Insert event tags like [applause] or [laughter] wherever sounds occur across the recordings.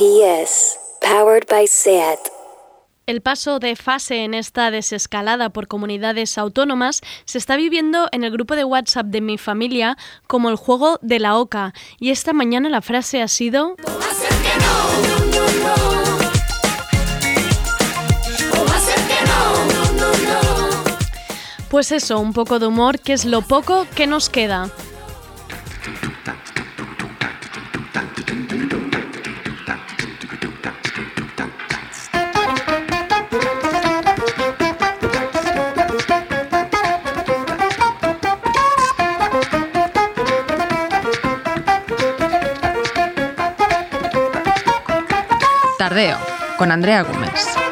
SPS, powered by SAT. El paso de fase en esta desescalada por comunidades autónomas se está viviendo en el grupo de WhatsApp de mi familia como el juego de la oca. Y esta mañana la frase ha sido... Pues eso, un poco de humor, que es lo poco que nos queda. Con Andrea Gómez.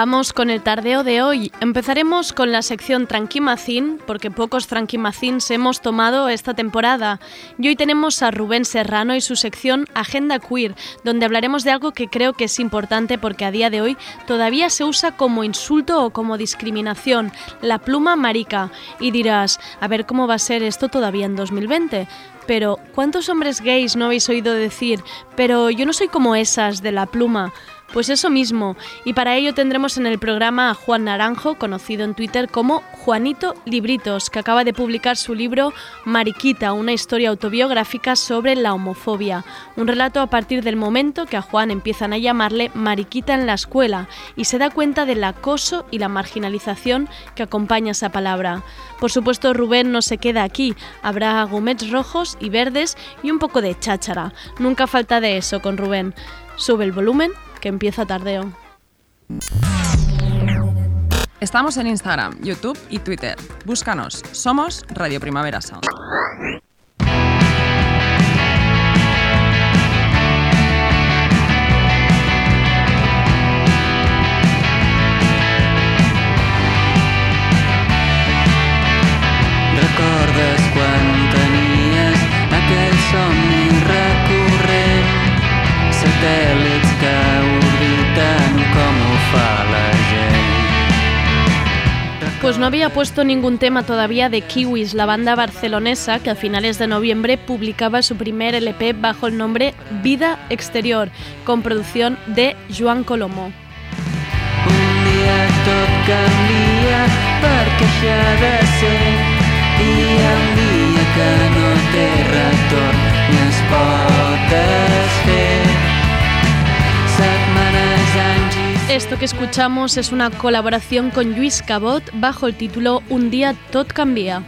Vamos con el tardeo de hoy. Empezaremos con la sección Tranquimacín, porque pocos Tranquimacíns hemos tomado esta temporada. Y hoy tenemos a Rubén Serrano y su sección Agenda Queer, donde hablaremos de algo que creo que es importante porque a día de hoy todavía se usa como insulto o como discriminación, la pluma marica. Y dirás, a ver cómo va a ser esto todavía en 2020 pero ¿cuántos hombres gays no habéis oído decir, pero yo no soy como esas de la pluma? Pues eso mismo, y para ello tendremos en el programa a Juan Naranjo, conocido en Twitter como Juanito Libritos, que acaba de publicar su libro Mariquita, una historia autobiográfica sobre la homofobia, un relato a partir del momento que a Juan empiezan a llamarle Mariquita en la escuela y se da cuenta del acoso y la marginalización que acompaña esa palabra. Por supuesto, Rubén no se queda aquí, habrá gomets rojos y verdes y un poco de cháchara. Nunca falta de eso con Rubén. Sube el volumen que empieza tardeo. Estamos en Instagram, YouTube y Twitter. Búscanos. Somos Radio Primavera Sound. Recordes quan satèl·lits que orbiten com ho fa la gent. Pues no había puesto ningún tema todavía de Kiwis, la banda barcelonesa que a finales de noviembre publicaba su primer LP bajo el nombre Vida Exterior, con producción de Joan Colomo. Un dia tot canvia perquè això ha de ser i un dia que no té retorn ni es pot Esto que escuchamos es una colaboración con Luis Cabot bajo el título Un día tot canvia.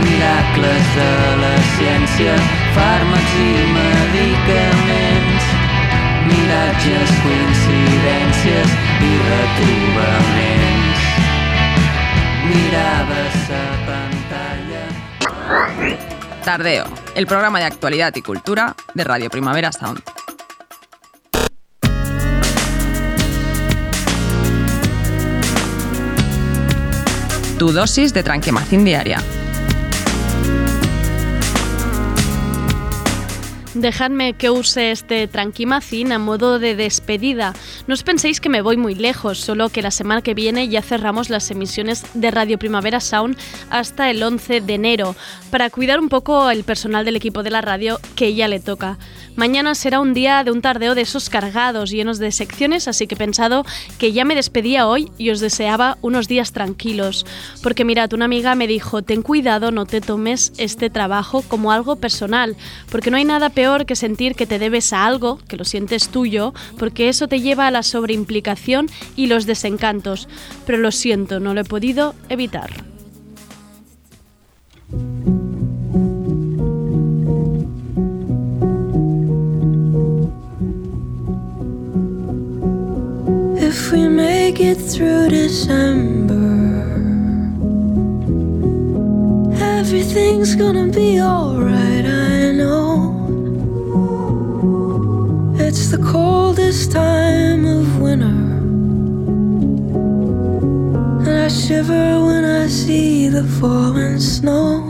miracles de la ciència fàrmacs i medicaments miratges, coincidències i retrobaments miraves a pantalla Tardeo, el programa de actualidad y cultura de Radio Primavera Sound. Tu dosis de tranquimacín diaria. Dejadme que use este tranquimacín a modo de despedida. No os penséis que me voy muy lejos, solo que la semana que viene ya cerramos las emisiones de Radio Primavera Sound hasta el 11 de enero, para cuidar un poco el personal del equipo de la radio que ya le toca. Mañana será un día de un tardeo de esos cargados, llenos de secciones, así que he pensado que ya me despedía hoy y os deseaba unos días tranquilos. Porque mirad, una amiga me dijo, ten cuidado, no te tomes este trabajo como algo personal, porque no hay nada peor que sentir que te debes a algo, que lo sientes tuyo, porque eso te lleva a la sobreimplicación y los desencantos. Pero lo siento, no lo he podido evitar. If we make it through December, everything's gonna be alright, I know. It's the coldest time of winter. And I shiver when I see the falling snow.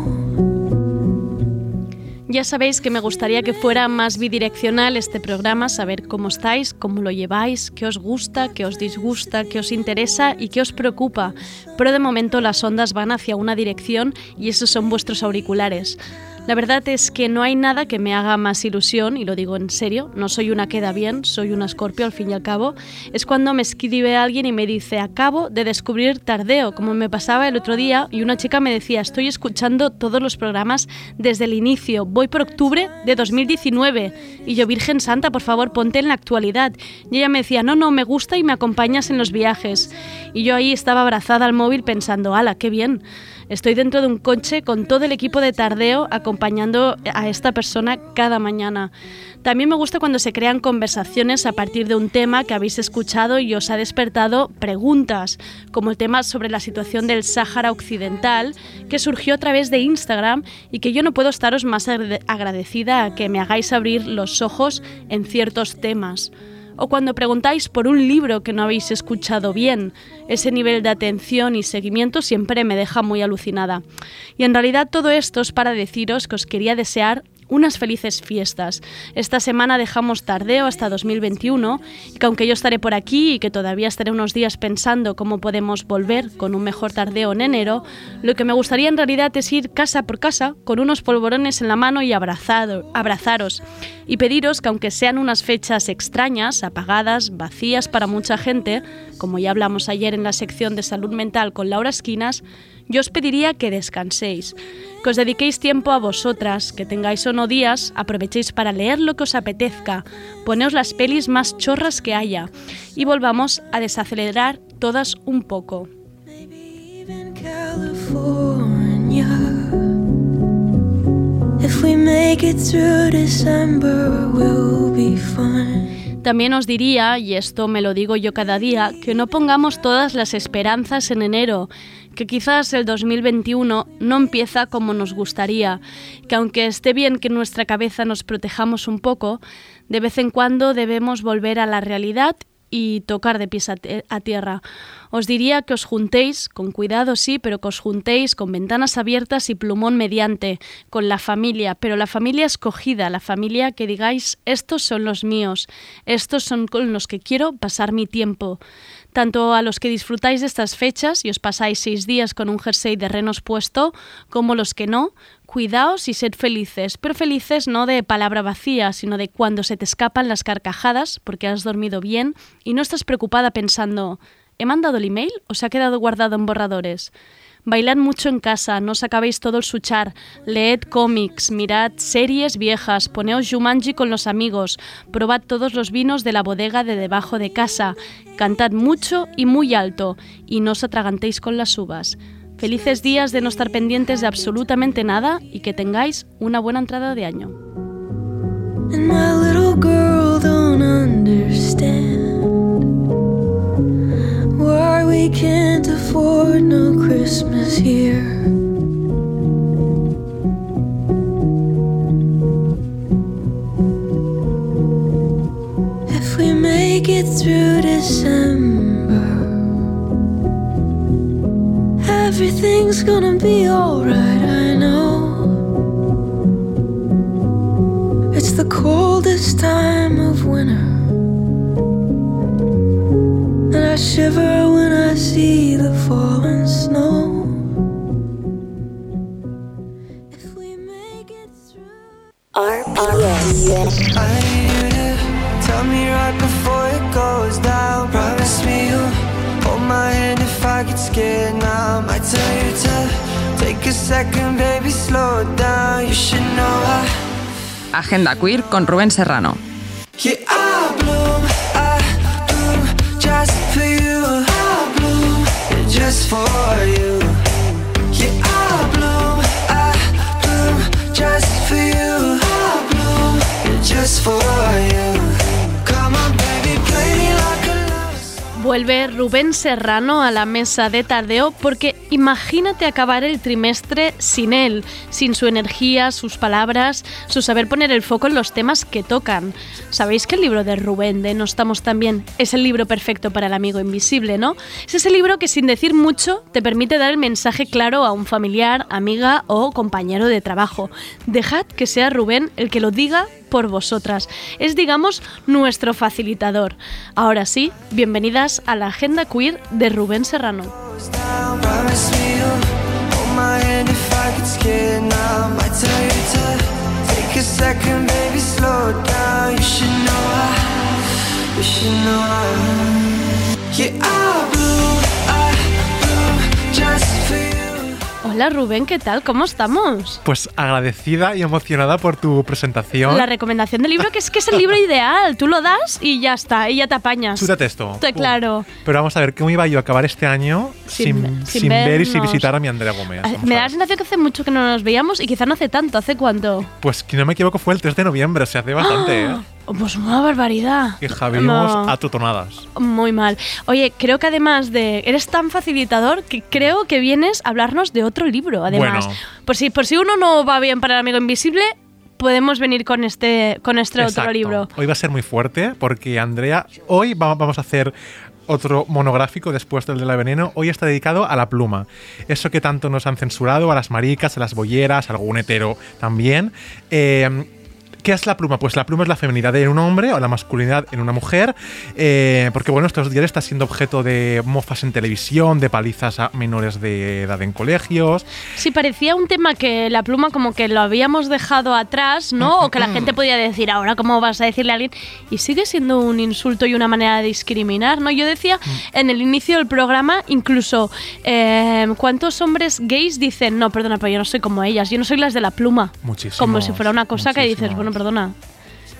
Ya sabéis que me gustaría que fuera más bidireccional este programa, saber cómo estáis, cómo lo lleváis, qué os gusta, qué os disgusta, qué os interesa y qué os preocupa. Pero de momento las ondas van hacia una dirección y esos son vuestros auriculares. La verdad es que no hay nada que me haga más ilusión, y lo digo en serio, no soy una queda bien, soy una escorpio al fin y al cabo, es cuando me escribe alguien y me dice, acabo de descubrir Tardeo, como me pasaba el otro día, y una chica me decía, estoy escuchando todos los programas desde el inicio, voy por octubre de 2019, y yo, Virgen Santa, por favor, ponte en la actualidad. Y ella me decía, no, no, me gusta y me acompañas en los viajes. Y yo ahí estaba abrazada al móvil pensando, ala, qué bien. Estoy dentro de un coche con todo el equipo de tardeo acompañando a esta persona cada mañana. También me gusta cuando se crean conversaciones a partir de un tema que habéis escuchado y os ha despertado preguntas, como el tema sobre la situación del Sáhara Occidental, que surgió a través de Instagram y que yo no puedo estaros más agradecida a que me hagáis abrir los ojos en ciertos temas o cuando preguntáis por un libro que no habéis escuchado bien. Ese nivel de atención y seguimiento siempre me deja muy alucinada. Y en realidad todo esto es para deciros que os quería desear unas felices fiestas. Esta semana dejamos tardeo hasta 2021 y que aunque yo estaré por aquí y que todavía estaré unos días pensando cómo podemos volver con un mejor tardeo en enero, lo que me gustaría en realidad es ir casa por casa con unos polvorones en la mano y abrazado, abrazaros y pediros que aunque sean unas fechas extrañas, apagadas, vacías para mucha gente, como ya hablamos ayer en la sección de salud mental con Laura Esquinas, yo os pediría que descanséis, que os dediquéis tiempo a vosotras, que tengáis o no días, aprovechéis para leer lo que os apetezca, poneos las pelis más chorras que haya y volvamos a desacelerar todas un poco. También os diría, y esto me lo digo yo cada día, que no pongamos todas las esperanzas en enero, que quizás el 2021 no empieza como nos gustaría, que aunque esté bien que nuestra cabeza nos protejamos un poco, de vez en cuando debemos volver a la realidad y tocar de pies a, tierra. Os diría que os juntéis, con cuidado sí, pero que os juntéis con ventanas abiertas y plumón mediante, con la familia, pero la familia escogida, la familia que digáis, estos son los míos, estos son con los que quiero pasar mi tiempo. Tanto a los que disfrutáis de estas fechas y os pasáis seis días con un jersey de renos puesto, como los que no, Cuidaos y sed felices, pero felices no de palabra vacía, sino de cuando se te escapan las carcajadas porque has dormido bien y no estás preocupada pensando, ¿he mandado el email o se ha quedado guardado en borradores? Bailad mucho en casa, no os acabéis todo el suchar, leed cómics, mirad series viejas, poneos Jumanji con los amigos, probad todos los vinos de la bodega de debajo de casa, cantad mucho y muy alto, y no os atragantéis con las uvas. Felices días de no estar pendientes de absolutamente nada y que tengáis una buena entrada de año. Why we can't afford no Christmas here. If we make it through December. Everything's gonna be alright, I know. It's the coldest time of winter. Shiver when I see the falling snow. If we make it through. RPS. I need you to tell me right before it goes down. Promise me you'll hold my hand if I get scared now. I tell you to take a second, baby, slow down. You should know I. Agenda Queer con Rubén Serrano. Just for you. Yeah, I bloom, I bloom just for you. I bloom just for you. Vuelve Rubén Serrano a la mesa de tardeo porque imagínate acabar el trimestre sin él, sin su energía, sus palabras, su saber poner el foco en los temas que tocan. Sabéis que el libro de Rubén de No estamos tan bien es el libro perfecto para el amigo invisible, ¿no? Es ese libro que sin decir mucho te permite dar el mensaje claro a un familiar, amiga o compañero de trabajo. Dejad que sea Rubén el que lo diga por vosotras. Es, digamos, nuestro facilitador. Ahora sí, bienvenidas a la Agenda Queer de Rubén Serrano. Hola Rubén, ¿qué tal? ¿Cómo estamos? Pues agradecida y emocionada por tu presentación. La recomendación del libro, que es que es el libro [laughs] ideal. Tú lo das y ya está, y ya te apañas. Chútate esto. Te- claro. Pero vamos a ver, ¿cómo iba yo a acabar este año Sin- sin, sin sin ver y sin visitar a mi Andrea Gómez? Ah, Vamos Me da la sensación que hace mucho que no nos veíamos y quizá no hace tanto. ¿Hace cuánto? Pues que no me equivoco fue el 3 de noviembre, se hace bastante, ¿eh? Pues una barbaridad. Que javimos No. a totonadas. Muy mal. Oye, creo que además de. Eres tan facilitador que creo que vienes a hablarnos de otro libro. Además, Bueno. por, si, por si uno no va bien para el amigo invisible, podemos venir con este, con este otro libro. Hoy va a ser muy fuerte porque Andrea, hoy va- vamos a hacer otro monográfico después del de la veneno. Hoy está dedicado a la pluma. Eso que tanto nos han censurado, a las maricas, a las bolleras, a algún hetero también. Eh, ¿Qué es la pluma? Pues la pluma es la feminidad en un hombre o la masculinidad en una mujer, eh, porque bueno, estos días está siendo objeto de mofas en televisión, de palizas a menores de edad en colegios. Sí, parecía un tema que la pluma como que lo habíamos dejado atrás, ¿no? O que la gente podía decir, ahora cómo vas a decirle a alguien. Y sigue siendo un insulto y una manera de discriminar, ¿no? Yo decía en el inicio del programa, incluso, eh, ¿cuántos hombres gays dicen, no, perdona, pero yo no soy como ellas, yo no soy las de la pluma? Muchísimos, Como si fuera una cosa que dices, bueno, perdona.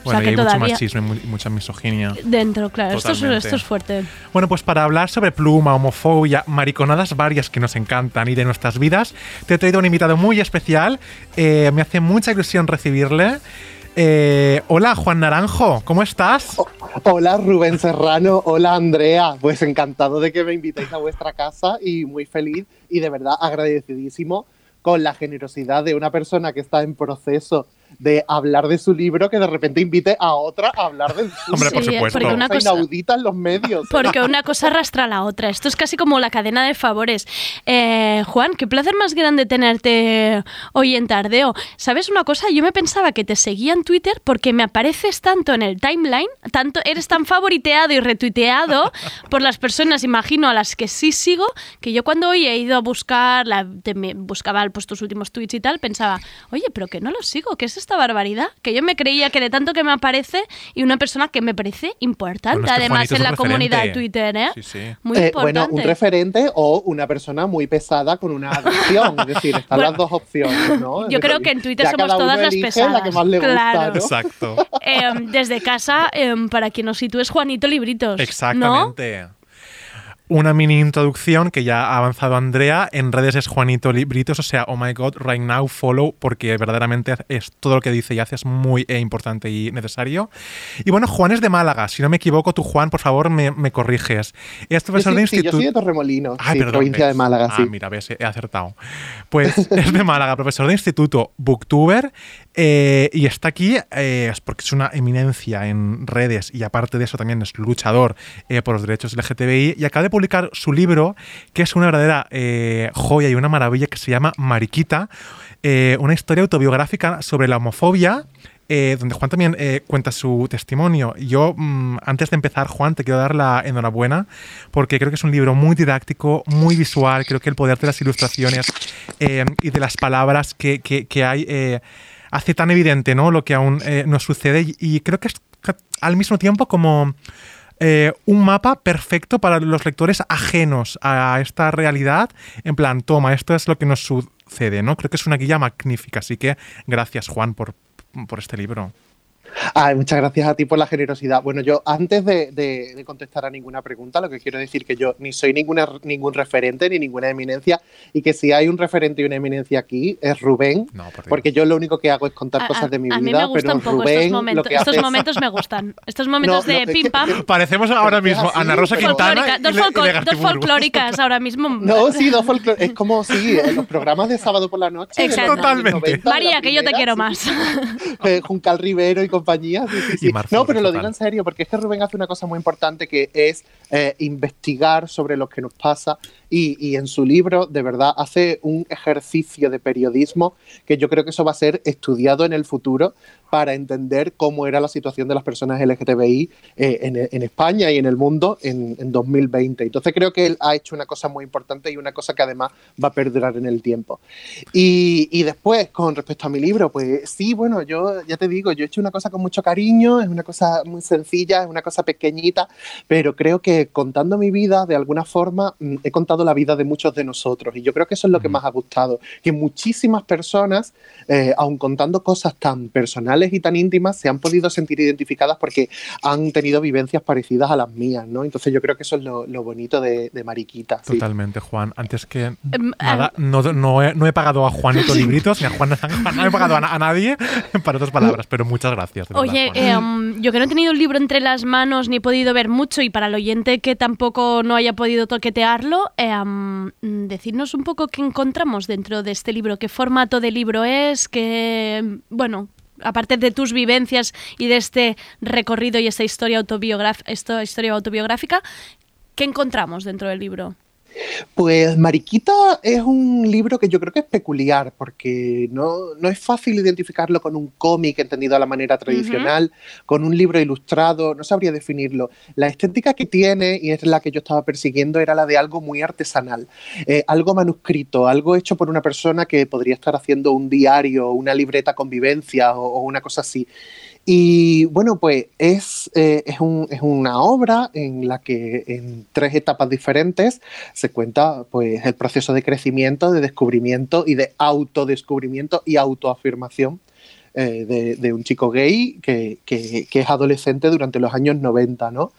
Bueno, o sea, y que hay todavía... mucho machismo y mu- y mucha misoginia. Dentro, claro. Esto es, Totalmente. esto es fuerte. Bueno, pues para hablar sobre pluma, homofobia, mariconadas varias que nos encantan y de nuestras vidas, te he traído un invitado muy especial. Eh, me hace mucha ilusión recibirle. Eh, hola, Juan Naranjo, ¿cómo estás? Hola Rubén Serrano, hola Andrea, pues encantado de que me invitéis a vuestra casa y muy feliz y de verdad agradecidísimo con la generosidad de una persona que está en proceso de hablar de su libro que de repente invite a otra a hablar de su Hombre, por Sí, supuesto. porque una cosa inaudita en los medios. Porque una cosa arrastra a la otra. Esto es casi como la cadena de favores. Eh, Juan, qué placer más grande tenerte hoy en Tardeo. ¿Sabes una cosa? Yo me pensaba que te seguía en Twitter porque me apareces tanto en el timeline, tanto eres tan favoriteado y retuiteado por las personas, imagino, a las que sí sigo, que yo cuando hoy he ido a buscar, la, te- me buscaba pues, tus últimos tweets y tal, pensaba, oye, pero que no los sigo, ¿qué es esta barbaridad? Que yo me creía que de tanto que me aparece y una persona que me parece importante, Bueno, es que además Juanito es en la comunidad de. Twitter, ¿eh? Sí, sí. Muy Eh, importante. bueno, un referente o una persona muy pesada con una adicción. Es decir, están Bueno, las dos opciones, ¿no? Es yo creo decir, que en Twitter somos todas las pesadas. La que más le gusta, Claro. ¿no? Exacto. Eh, desde casa, eh, para quien nos sitúes, Juanito Libritos. ¿no? Una mini introducción que ya ha avanzado Andrea. En redes es Juanito Libritos, o sea, oh my god, right now, follow, porque verdaderamente es todo lo que dice y hace es muy eh, importante y necesario. Y bueno, Juan es de Málaga. Si no me equivoco, tú, Juan, por favor, me, me corriges. Es profesor sí, de sí, yo instituto. soy de Torremolinos, Ay, sí, perdón, provincia de Málaga, ah, mira, ves, he acertado. Pues [laughs] es de Málaga, profesor de instituto, booktuber, eh, y está aquí eh, es porque es una eminencia en redes y aparte de eso también es luchador eh, por los derechos LGTBI y acaba de publicar su libro, que es una verdadera eh, joya y una maravilla que se llama Mariquita, eh, una historia autobiográfica sobre la homofobia eh, donde Juan también cuenta su testimonio. Yo, mm, antes de empezar, Juan, te quiero dar la enhorabuena porque creo que es un libro muy didáctico, muy visual. Creo que el poder de las ilustraciones y de las palabras que, que- hay hace tan evidente ¿no? lo que aún nos sucede y, creo que es al mismo tiempo como eh, un mapa perfecto para los lectores ajenos a esta realidad. En plan, toma, esto es lo que nos sucede, ¿no? Creo que es una guía magnífica, así que gracias, Juan, por, por este libro. Ay, muchas gracias a ti por la generosidad. Bueno, yo antes de, de- de contestar a ninguna pregunta, lo que quiero decir que yo ni soy ninguna, ningún referente ni ninguna eminencia y que si hay un referente y una eminencia aquí es Rubén, No, por porque yo lo único que hago es contar A- a- cosas de mi a vida, mí me gustan pero un poco Rubén estos lo momentos. que Estos hace es- momentos me gustan. Estos momentos No, no, de es pim que- pam. Parecemos ahora Es que es mismo así, Ana Rosa Quintana y, dos, Le- y folcló- dos folclóricas ahora mismo. [laughs] No, sí, dos folclore- Es como, sí, en los programas de sábado por la noche. Exacto. Totalmente. 90, de María, que yo te quiero sí. más. [laughs] eh, Juncal Rivero y compañía. sí, no, pero lo digo en serio, porque es que Rubén hace una cosa muy importante que es eh, investigar sobre lo que nos pasa y, en su libro, de verdad, hace un ejercicio de periodismo que yo creo que eso va a ser estudiado en el futuro para entender cómo era la situación de las personas LGTBI eh, en, España y en el mundo en, en 2020. Entonces creo que él ha hecho una cosa muy importante y una cosa que además va a perdurar en el tiempo. Y, y después, con respecto a mi libro, pues sí, bueno, yo ya te digo, yo he hecho una cosa con mucho cariño, es una cosa muy sencilla, es una cosa pequeñita, pero creo que contando mi vida, de alguna forma, mm, he contado la vida de muchos de nosotros. Y yo creo que eso es lo que más ha gustado, que muchísimas personas, eh, aun contando cosas tan personales y tan íntimas, se han podido sentir identificadas porque han tenido vivencias parecidas a las mías, ¿no? Entonces yo creo que eso es lo, lo bonito de, de Mariquita. sí. Totalmente, Juan. Antes que Em, nada, no, no, he, no he pagado a Juanito [laughs] libritos, ni a [laughs] Juan, no he pagado a, na- a nadie [laughs] para otras palabras, pero muchas gracias. verdad, Oye, eh, um, yo que no he tenido un libro entre las manos ni he podido ver mucho y para el oyente que tampoco no haya podido toquetearlo, eh, decidnos un poco qué encontramos dentro de este libro, qué formato de libro es, qué, bueno, aparte de tus vivencias y de este recorrido y esta historia, autobiograf- esta historia autobiográfica, ¿qué encontramos dentro del libro? Pues Mariquita es un libro que yo creo que es peculiar porque no, no es fácil identificarlo con un cómic entendido a la manera tradicional, con un libro ilustrado, no sabría definirlo. La estética que tiene, y es la que yo estaba persiguiendo, era la de algo muy artesanal, eh, algo manuscrito, algo hecho por una persona que podría estar haciendo un diario, una libreta con vivencias o, o una cosa así. Y bueno, pues es, eh, es, un- es una obra en la que en tres etapas diferentes se cuenta pues el proceso de crecimiento, de descubrimiento y de autodescubrimiento y autoafirmación eh, de, de un chico gay que, que- que es adolescente durante los años 90, ¿no?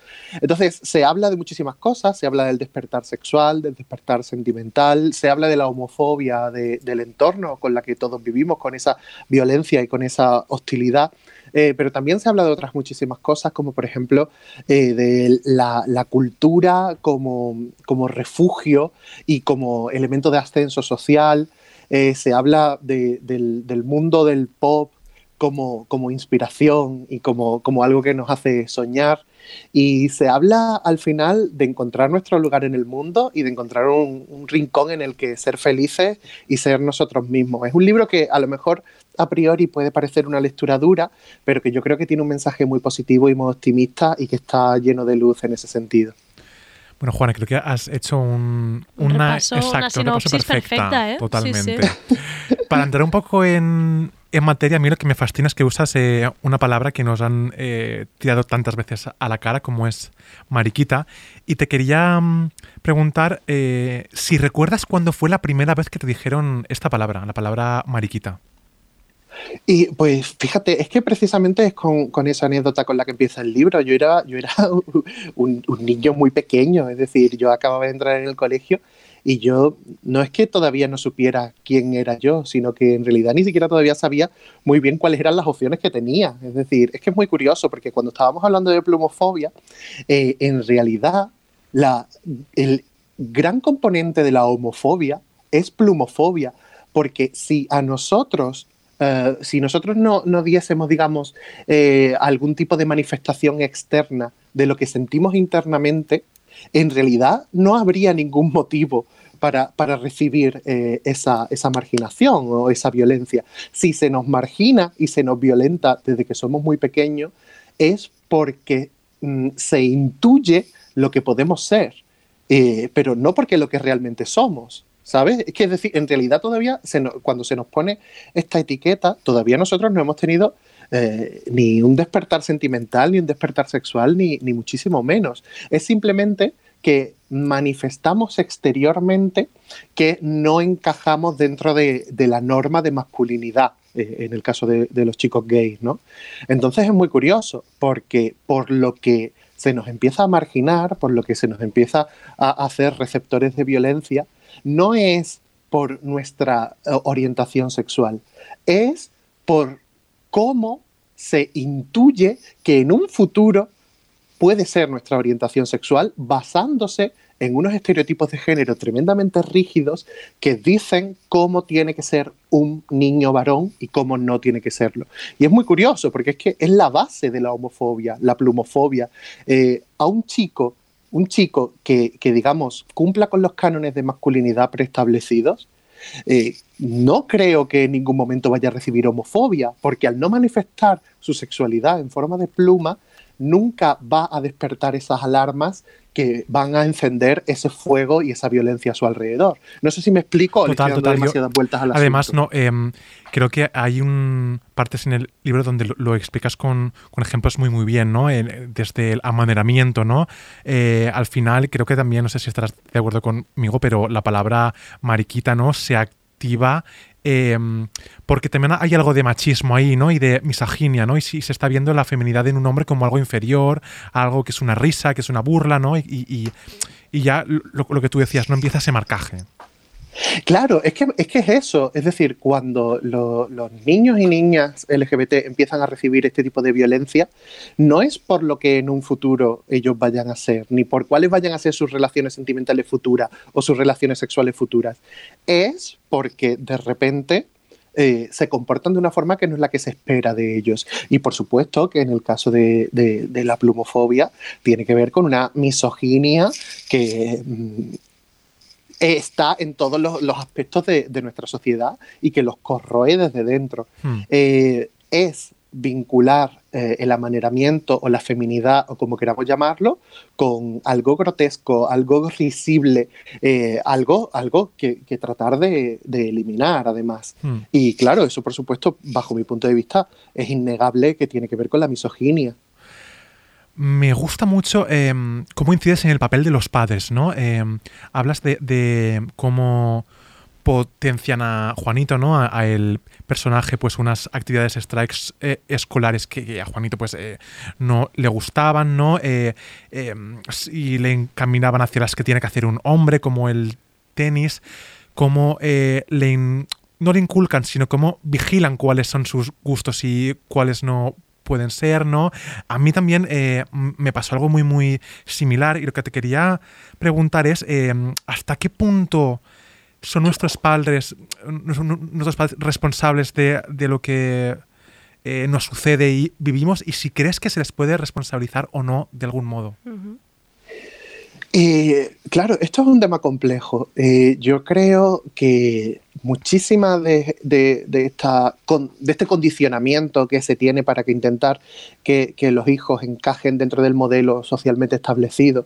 Entonces se habla de muchísimas cosas, se habla del despertar sexual, del despertar sentimental, se habla de la homofobia de- del entorno con la que todos vivimos, con esa violencia y con esa hostilidad. Eh, pero también se habla de otras muchísimas cosas, como por ejemplo eh, de la, cultura como, como refugio y como elemento de ascenso social. Eh, se habla de- del, del mundo del pop como, como inspiración y como, como algo que nos hace soñar. Y se habla al final de encontrar nuestro lugar en el mundo y de encontrar un, un rincón en el que ser felices y ser nosotros mismos. Es un libro que a lo mejor a priori puede parecer una lectura dura, pero que yo creo que tiene un mensaje muy positivo y muy optimista y que está lleno de luz en ese sentido. Bueno, Juana, creo que has hecho un, Un una, repaso, una exacto, un repaso sinopsis perfecta, perfecta, ¿eh? Sí, totalmente. sí. Para entrar un poco en, en materia, a mí lo que me fascina es que usas eh, una palabra que nos han eh, tirado tantas veces a la cara como es mariquita. Y te quería mm, preguntar eh, si recuerdas cuándo fue la primera vez que te dijeron esta palabra, la palabra mariquita. Y pues fíjate, es que precisamente es con, con esa anécdota con la que empieza el libro. Yo era, yo era [laughs] un, un niño muy pequeño, es decir, yo acababa de entrar en el colegio y yo no es que todavía no supiera quién era yo, sino que en realidad ni siquiera todavía sabía muy bien cuáles eran las opciones que tenía. Es decir, es que es muy curioso porque cuando estábamos hablando de plumofobia, eh, en realidad la, el gran componente de la homofobia es plumofobia, porque si a nosotros eh, si nosotros no, no diésemos, digamos, eh, algún tipo de manifestación externa de lo que sentimos internamente, en realidad no habría ningún motivo para, para recibir eh, esa, esa marginación o esa violencia. Si se nos margina y se nos violenta desde que somos muy pequeños, es porque mm, se intuye lo que podemos ser, eh, pero no porque lo que realmente somos. ¿Sabes? Es que es decir, en realidad todavía se nos- cuando se nos pone esta etiqueta, todavía nosotros no hemos tenido eh, ni un despertar sentimental, ni un despertar sexual, ni, ni muchísimo menos. Es simplemente que manifestamos exteriormente que no encajamos dentro de, la norma de masculinidad eh, en el caso de, de los chicos gays, ¿no? Entonces es muy curioso, porque por lo que se nos empieza a marginar, por lo que se nos empieza a hacer receptores de violencia, no es por nuestra eh, orientación sexual, es por cómo se intuye que en un futuro puede ser nuestra orientación sexual basándose en unos estereotipos de género tremendamente rígidos que dicen cómo tiene que ser un niño varón y cómo no tiene que serlo. Y es muy curioso porque es que es la base de la homofobia, la plumofobia. Eh, a un chico, un chico que, que, digamos, cumpla con los cánones de masculinidad preestablecidos, eh, no creo que en ningún momento vaya a recibir homofobia, porque al no manifestar su sexualidad en forma de pluma, nunca va a despertar esas alarmas que van a encender ese fuego y esa violencia a su alrededor. No sé si me explico, total, le estoy total. demasiadas Yo, vueltas a la Además, no, eh, creo que hay un partes en el libro donde lo, lo explicas con, con, ejemplos muy muy bien, ¿no? El, desde el amaneramiento, ¿no? Eh, al final creo que también, no sé si estarás de acuerdo conmigo, pero la palabra mariquita, ¿no? Se activa eh, porque también hay algo de machismo ahí, ¿no? Y de misoginia, ¿no? Y si se está viendo la feminidad en un hombre como algo inferior, algo que es una risa, que es una burla, ¿no? Y ya lo, lo, que tú decías, no empieza ese marcaje. Claro, es que, es que es eso. Es decir, cuando lo, los niños y niñas LGBT empiezan a recibir este tipo de violencia, no es por lo que en un futuro ellos vayan a ser, ni por cuáles vayan a ser sus relaciones sentimentales futuras o sus relaciones sexuales futuras. Es porque de repente eh, se comportan de una forma que no es la que se espera de ellos. Y por supuesto que en el caso de, la plumofobia tiene que ver con una misoginia que mm, está en todos los, los aspectos de, de, nuestra sociedad y que los corroe desde dentro. Hmm. Eh, es vincular eh, el amaneramiento o la feminidad o como queramos llamarlo con algo grotesco, algo risible, eh, algo, algo que, que tratar de, de, eliminar además. Hmm. Y claro, eso por supuesto, bajo mi punto de vista, es innegable que tiene que ver con la misoginia me gusta mucho eh, cómo incides en el papel de los padres, ¿no? Eh, hablas de, cómo potencian a Juanito, ¿no? A, el personaje, pues unas actividades strikes eh, escolares que, a Juanito, pues eh, no le gustaban, ¿no? Eh, y le encaminaban hacia las que tiene que hacer un hombre, como el tenis, cómo le in, no le inculcan, sino cómo vigilan cuáles son sus gustos y cuáles no pueden ser, ¿no? A mí también eh, me pasó algo muy, muy similar y lo que te quería preguntar es, eh, ¿hasta qué punto son nuestros padres, nuestros padres responsables de, de lo que eh, nos sucede y vivimos y si crees que se les puede responsabilizar o no de algún modo? Uh. Claro, esto es un tema complejo. Eh, yo creo que muchísima de, de, de, esta, de, este condicionamiento que se tiene para que intentar que, que, los hijos encajen dentro del modelo socialmente establecido,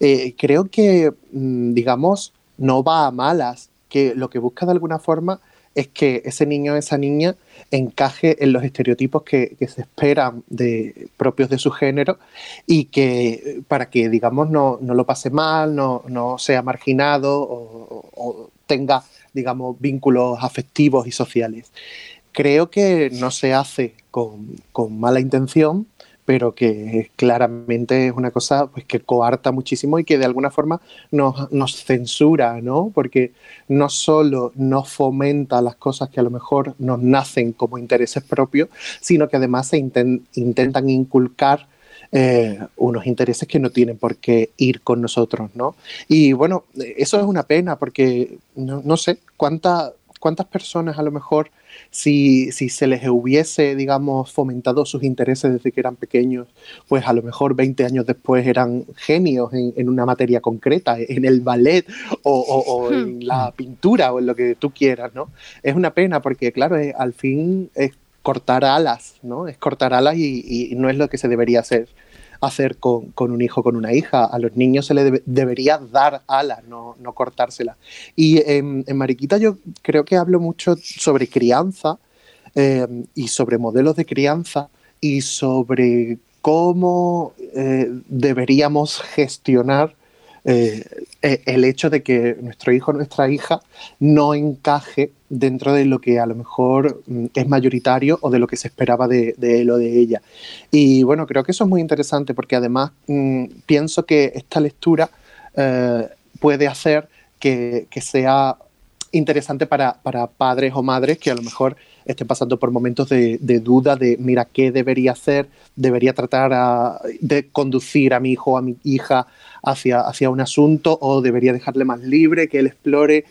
eh, creo que, mm, digamos, no va a malas, que lo que busca de alguna forma es que ese niño o esa niña encaje en los estereotipos que, se esperan de, propios de su género y que para que, digamos, no, no lo pase mal, no, no sea marginado o, o, tenga, digamos, vínculos afectivos y sociales. Creo que no se hace con, con mala intención, pero que claramente es una cosa pues, que coarta muchísimo y que de alguna forma nos, nos, censura, ¿no? Porque no solo nos fomenta las cosas que a lo mejor nos nacen como intereses propios, sino que además se intent intentan inculcar eh, unos intereses que no tienen por qué ir con nosotros, ¿no? Y bueno, eso es una pena porque no, no sé cuánta, cuántas personas a lo mejor si, si, se les hubiese, digamos, fomentado sus intereses desde que eran pequeños, pues a lo mejor 20 años después eran genios en, en una materia concreta, en el ballet o, o, o, en la pintura o en lo que tú quieras, ¿no? Es una pena porque, claro, es, al fin es cortar alas, ¿no? Es cortar alas y, y no es lo que se debería hacer hacer con, con, un hijo, con una hija. A los niños se les debe, debería dar alas, no, no cortársela. Y en, en, Mariquita yo creo que hablo mucho sobre crianza eh, y sobre modelos de crianza y sobre cómo eh, deberíamos gestionar eh, el hecho de que nuestro hijo o nuestra hija no encaje dentro de lo que a lo mejor mm, es mayoritario o de lo que se esperaba de, de él o de ella. Y bueno, creo que eso es muy interesante porque además mm, pienso que esta lectura eh, puede hacer que, sea interesante para, para padres o madres que a lo mejor estén pasando por momentos de, de duda de, mira, ¿qué debería hacer? ¿Debería tratar de conducir a mi hijo o a mi hija hacia, hacia un asunto o debería dejarle más libre, que él explore?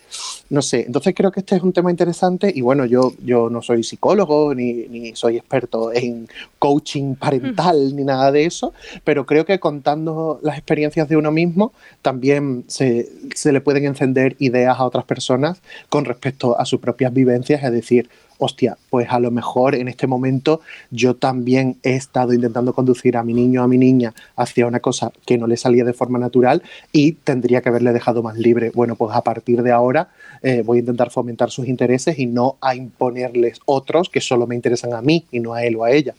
No sé, entonces creo que este es un tema interesante y bueno, yo, yo no soy psicólogo ni, ni soy experto en coaching parental ni nada de eso, pero creo que contando las experiencias de uno mismo también se, se le pueden encender ideas a otras personas con respecto a sus propias vivencias, es decir, hostia, pues a lo mejor en este momento yo también he estado intentando conducir a mi niño o a mi niña hacia una cosa que no le salía de forma natural y tendría que haberle dejado más libre. Bueno, pues a partir de ahora eh, voy a intentar fomentar sus intereses y no a imponerles otros que solo me interesan a mí y no a él o a ella.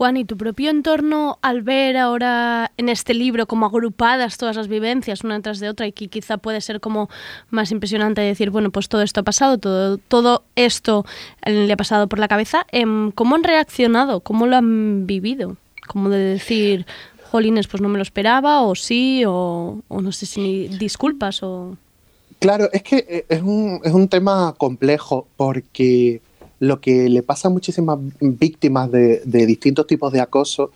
Juan, ¿y tu propio entorno al ver ahora en este libro como agrupadas todas las vivencias una tras de otra y que quizá puede ser como más impresionante decir, bueno, pues todo esto ha pasado, todo, todo esto eh, le ha pasado por la cabeza, em, ¿cómo han reaccionado? ¿Cómo lo han vivido? Como de decir, jolines, pues no me lo esperaba, o sí, o, no sé si ni disculpas, o... Claro, es que eh, es un, es un tema complejo porque lo que le pasa a muchísimas víctimas de, de distintos tipos de acoso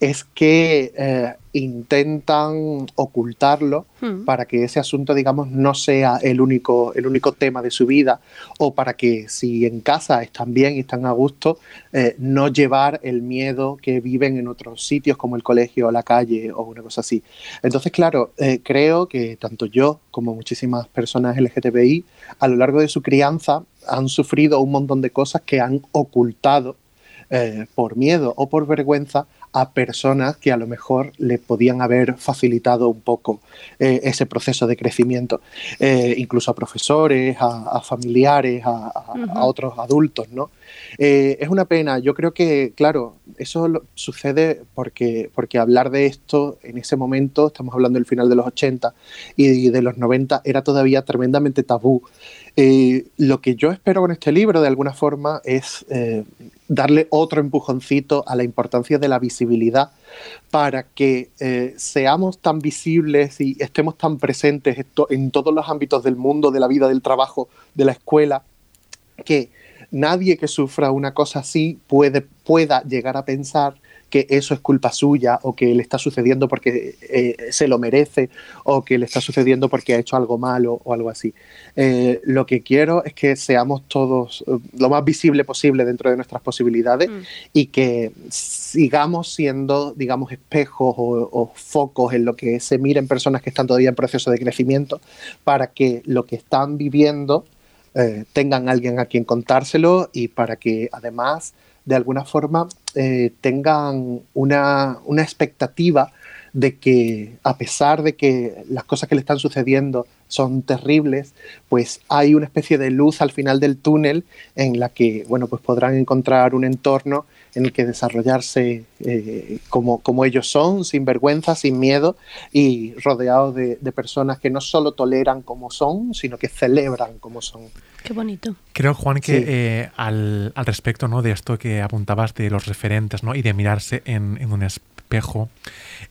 es que eh, intentan ocultarlo Hmm. para que ese asunto, digamos, no sea el único, el único tema de su vida o para que si en casa están bien y están a gusto, eh, no llevar el miedo que viven en otros sitios como el colegio o la calle o una cosa así. Entonces, claro, eh, creo que tanto yo como muchísimas personas LGTBI a lo largo de su crianza han sufrido un montón de cosas que han ocultado eh, por miedo o por vergüenza a personas que a lo mejor le podían haber facilitado un poco eh, ese proceso de crecimiento, Eh, incluso a profesores, a, a familiares, a, a- a Ujú. otros adultos, ¿no? Eh, es una pena, yo creo que, claro, eso lo- sucede porque, porque hablar de esto en ese momento, estamos hablando del final de los 80 y de los 90, era todavía tremendamente tabú. Eh, lo que yo espero con este libro, de alguna forma, es eh, darle otro empujoncito a la importancia de la visibilidad para que eh, seamos tan visibles y estemos tan presentes en todos los ámbitos del mundo, de la vida, del trabajo, de la escuela, que nadie que sufra una cosa así pueda llegar a pensar que eso es culpa suya o que le está sucediendo porque eh, se lo merece o que le está sucediendo porque ha hecho algo malo o algo así. Eh, lo que quiero es que seamos todos eh, lo más visible posible dentro de nuestras posibilidades Mm. y que sigamos siendo, digamos, espejos o, o focos en lo que se miren personas que están todavía en proceso de crecimiento para que lo que están viviendo eh, tengan alguien a quien contárselo y para que además de alguna forma eh, tengan una, una expectativa de que a pesar de que las cosas que le están sucediendo son terribles, pues hay una especie de luz al final del túnel en la que bueno, pues podrán encontrar un entorno en el que desarrollarse eh, como, como ellos son, sin vergüenza, sin miedo y rodeados de, de personas que no solo toleran como son, sino que celebran como son. Qué bonito. Creo, Juan, que Sí. eh, al, al respecto ¿no? de esto que apuntabas de los referentes ¿no? y de mirarse en, en un espejo,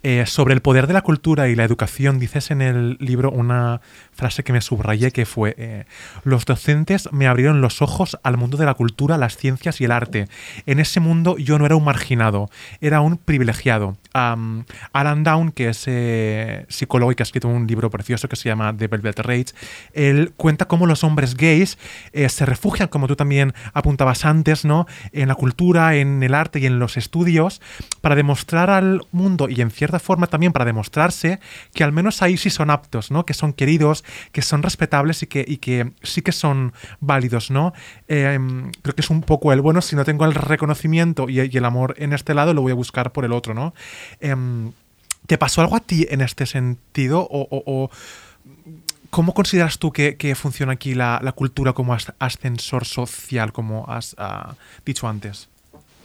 eh, sobre el poder de la cultura y la educación, dices en el libro una frase que me subrayé que fue, eh, los docentes me abrieron los ojos al mundo de la cultura, las ciencias y el arte. En ese mundo yo no era un marginado, era un privilegiado. Am, Alan Down, que es eh, psicólogo y que ha escrito un libro precioso que se llama The Velvet Rage, él cuenta cómo los hombres gays se refugian, como tú también apuntabas antes, ¿no? en la cultura, en el arte y en los estudios, para demostrar al mundo y en cierta forma también para demostrarse que al menos ahí sí son aptos, ¿no? que son queridos, que son respetables y que, que sí que son válidos. ¿no? Eh, creo que es un poco el bueno, si no tengo el reconocimiento y, el amor en este lado, lo voy a buscar por el otro. ¿no? Em, ¿Te pasó algo a ti en este sentido? ¿O, cómo consideras tú que, funciona aquí la, cultura como as- ascensor social, como has ah, dicho antes?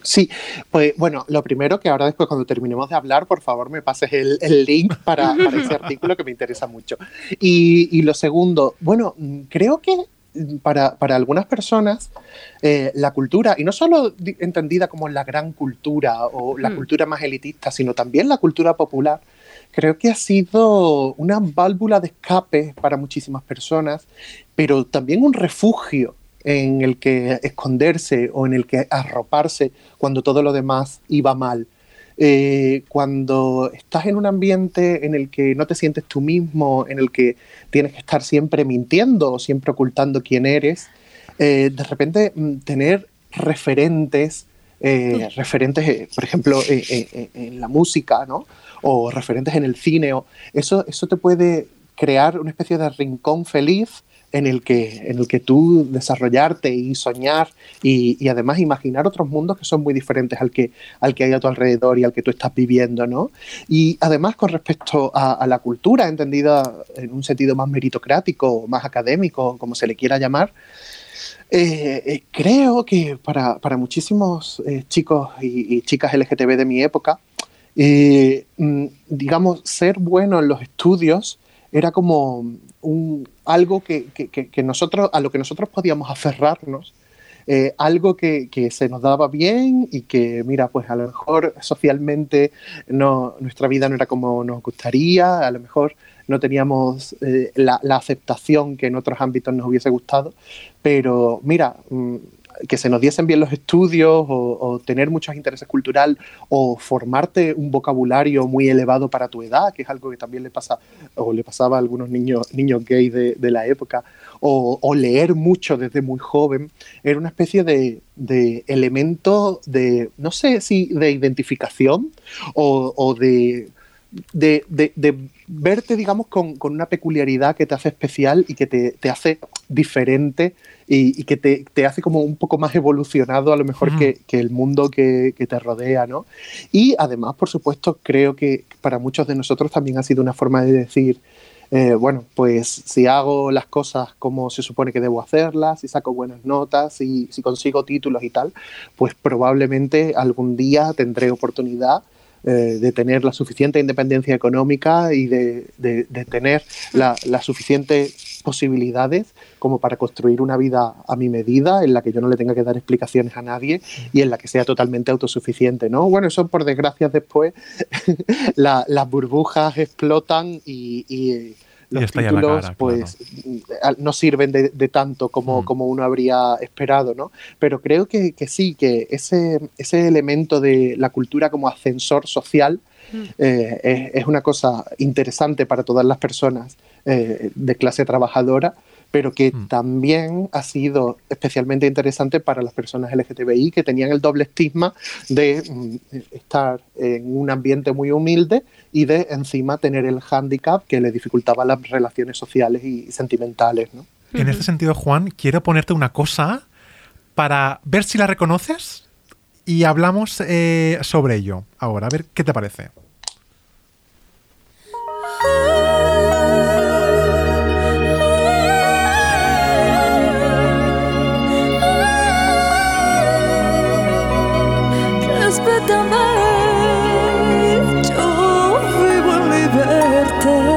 Sí, pues bueno, lo primero que ahora después cuando terminemos de hablar, por favor me pases el, el link para, para ese [laughs] artículo que me interesa mucho. Y, y lo segundo, bueno, mm, creo que para, para algunas personas eh, la cultura, y no solo di- entendida como la gran cultura o la Mm. cultura más elitista, sino también la cultura popular, creo que ha sido una válvula de escape para muchísimas personas, pero también un refugio en el que esconderse o en el que arroparse cuando todo lo demás iba mal. Eh, cuando estás en un ambiente en el que no te sientes tú mismo, en el que tienes que estar siempre mintiendo o siempre ocultando quién eres, eh, de repente mm, tener referentes, eh, referentes, por ejemplo, en la música, ¿no? O referentes en el cine, o eso, eso te puede crear una especie de rincón feliz en el que, en el que tú desarrollarte y soñar y, y además imaginar otros mundos que son muy diferentes al que, al que hay a tu alrededor y al que tú estás viviendo, ¿no? Y además con respecto a, la cultura, entendida en un sentido más meritocrático, más académico, como se le quiera llamar, eh, eh, creo que para, para muchísimos eh, chicos y, y chicas LGTB de mi época, mm, digamos, ser bueno en los estudios era como un, algo que, que- que- nosotros, a lo que nosotros podíamos aferrarnos, eh, algo que, que se nos daba bien y que, mira, pues a lo mejor socialmente no, nuestra vida no era como nos gustaría, a lo mejor no teníamos eh, la, la aceptación que en otros ámbitos nos hubiese gustado, pero mira, mm, que se nos diesen bien los estudios o, tener muchos intereses cultural o formarte un vocabulario muy elevado para tu edad, que es algo que también le pasa o le pasaba a algunos niños, niños gay de, de la época, o, leer mucho desde muy joven, era una especie de, de elemento de, no sé si de identificación o, de, de- de verte, digamos, con, con una peculiaridad que te hace especial y que te, te hace diferente y, y que te, te hace como un poco más evolucionado a lo mejor que, que el mundo que, que te rodea, ¿no? Y además, por supuesto, creo que para muchos de nosotros también ha sido una forma de decir, eh, bueno, pues si hago las cosas como se supone que debo hacerlas, si saco buenas notas, si, si consigo títulos y tal, pues probablemente algún día tendré oportunidad eh, de tener la suficiente independencia económica y de, de- de tener la- las suficientes posibilidades como para construir una vida a mi medida en la que yo no le tenga que dar explicaciones a nadie y en la que sea totalmente autosuficiente, ¿no? Bueno, eso por desgracia después [laughs] la- las burbujas explotan y, y los títulos cara, pues no sirven de, de tanto como, Mm. como uno habría esperado, ¿no? Pero creo que, que sí, que ese, ese elemento de la cultura como ascensor social Mm. eh, es, es una cosa interesante para todas las personas eh, de clase trabajadora, pero que Mm. también ha sido especialmente interesante para las personas LGTBI que tenían el doble estigma de mm, estar en un ambiente muy humilde y de encima tener el hándicap que le dificultaba las relaciones sociales y sentimentales, ¿no? En este sentido, Juan, quiero ponerte una cosa para ver si la reconoces y hablamos eh, sobre ello ahora. A ver qué te parece. Respétame, yo vivo en libertad,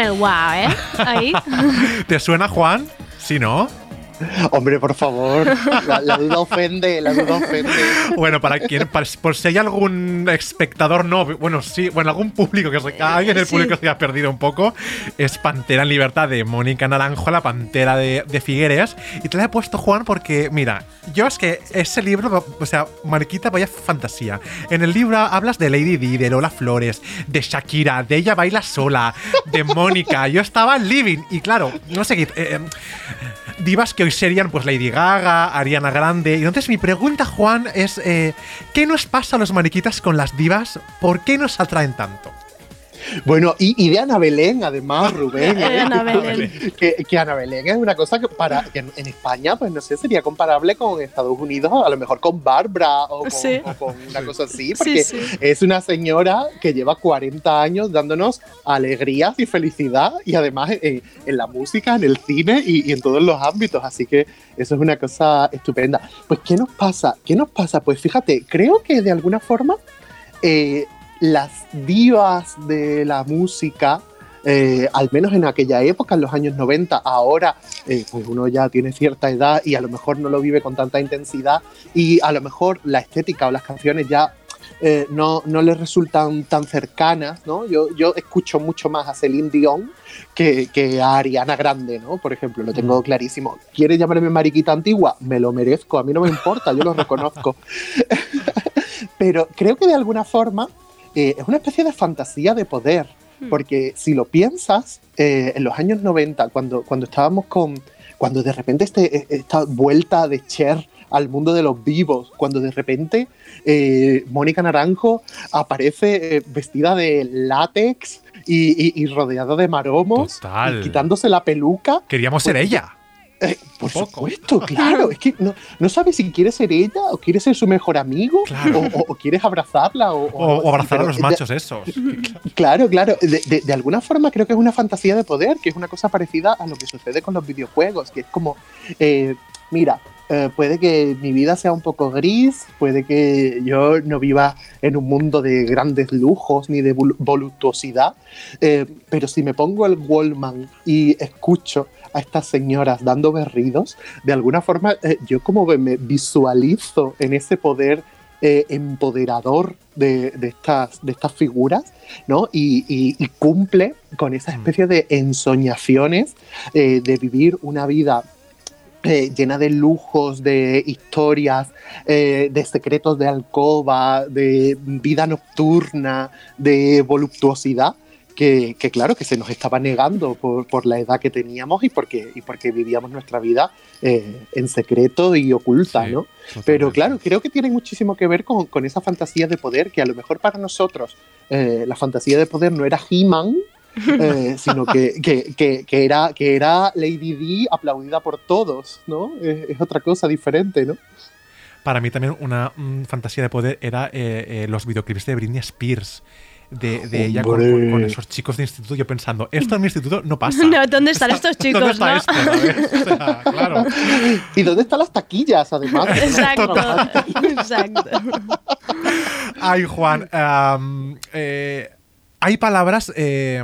Con el wow, ¿eh? Ahí. [laughs] ¿Te suena, Juan? Si no. [laughs] Hombre, por favor, la, la duda ofende, la duda ofende. Bueno, para quien, para- por si hay algún espectador no, bueno, sí, bueno, algún público que se, alguien del Sí. público se haya perdido un poco, es Pantera en Libertad de Mónica Naranjo, la Pantera de, de Figueres. Y te la he puesto, Juan, porque, mira, yo es que ese libro, o sea, Mariquita, vaya fantasía. En el libro hablas de Lady Di, de Lola Flores, de Shakira, de Ella Baila Sola, de Mónica. Yo estaba living, y claro, no sé qué. eh, eh, divas que hoy serían pues Lady Gaga, Ariana Grande. Y entonces mi pregunta, Juan, es eh, ¿qué nos pasa a los mariquitas con las divas? ¿Por qué nos atraen tanto? Bueno, y, y de Ana Belén, además, Rubén. De ¿eh? Ana Belén. [laughs] Que, que Ana Belén es una cosa que para que en, en España, pues no sé, sería comparable con Estados Unidos, a lo mejor con Bárbara o con, Sí. o con una cosa así, Sí, porque sí. es una señora que lleva 40 años dándonos alegrías y felicidad, y además en, en la música, en el cine y, y en todos los ámbitos. Así que eso es una cosa estupenda. Pues, ¿qué nos pasa? ¿Qué nos pasa? Pues fíjate, creo que de alguna forma eh, las divas de la música, eh, al menos en aquella época, en los años 90, ahora eh, pues uno ya tiene cierta edad y a lo mejor no lo vive con tanta intensidad y a lo mejor la estética o las canciones ya eh, no, no les resultan tan cercanas, ¿no? Yo, yo escucho mucho más a Celine Dion que, que a Ariana Grande, ¿no? Por ejemplo, lo tengo clarísimo. ¿Quiere llamarme mariquita antigua? Me lo merezco, a mí no me importa, yo lo reconozco. [laughs] Pero creo que de alguna forma eh, es una especie de fantasía de poder, porque si lo piensas, eh, en los años 90, cuando, cuando estábamos con, cuando de repente este, eh, esta vuelta de Cher al mundo de los vivos, cuando de repente eh, Mónica Naranjo aparece eh, vestida de látex y, y- y rodeada de maromos, y quitándose la peluca, Queríamos ser Pues, ella. Eh, por poco. supuesto, claro. Es que no, no sabes si quieres ser ella o quieres ser su mejor amigo Claro. o, o- o quieres abrazarla o, abrazar a los de- machos esos. [laughs] Claro, claro. De, de- de alguna forma creo que es una fantasía de poder, que es una cosa parecida a lo que sucede con los videojuegos, que es como, eh, mira, eh, puede que mi vida sea un poco gris, puede que yo no viva en un mundo de grandes lujos ni de vol- voluptuosidad, eh, pero si me pongo el Wallman y escucho a estas señoras dando berridos, de alguna forma eh, yo como me visualizo en ese poder eh, empoderador de, de estas, de estas figuras, ¿no? Y, y- y cumple con esa especie de ensoñaciones eh, de vivir una vida eh, llena de lujos, de historias, eh, de secretos de alcoba, de vida nocturna, de voluptuosidad. Que, que claro, que se nos estaba negando por, por la edad que teníamos y porque, y porque vivíamos nuestra vida eh, en secreto y oculta, Sí, ¿no? Pero claro, creo que tiene muchísimo que ver con, con esa fantasía de poder, que a lo mejor para nosotros la fantasía de poder no era He-Man, [laughs] eh, sino que, que- que- que era, que era Lady D aplaudida por todos, ¿no? Es, es otra cosa diferente, ¿no? Para mí también una mm, fantasía de poder era eh, eh, los videoclips de Britney Spears. De, de ella con, Hombre. con- con esos chicos de instituto, yo pensando, esto en mi instituto no pasa. [laughs] No, ¿dónde están estos [laughs] chicos, ¿Dónde está no? esto? ¿sabes? O sea, claro. ¿Y dónde están las taquillas, además? Exacto, exacto. Ay, Juan. eh, hay palabras eh,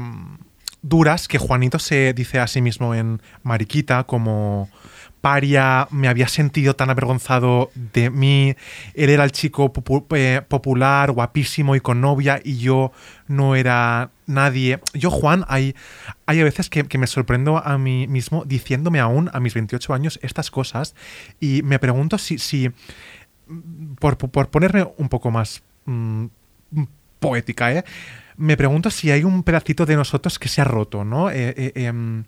duras que Juanito se dice a sí mismo en Mariquita, como paria, me había sentido tan avergonzado de mí, él era el chico eh, popular, guapísimo y con novia y yo no era nadie. Yo, Juan, hay, hay a veces que, que me sorprendo a mí mismo diciéndome aún a mis 28 años estas cosas y me pregunto si, si por, por ponerme un poco más mm, poética, ¿eh? Me pregunto si hay un pedacito de nosotros que se ha roto, ¿no? Eh, eh, em,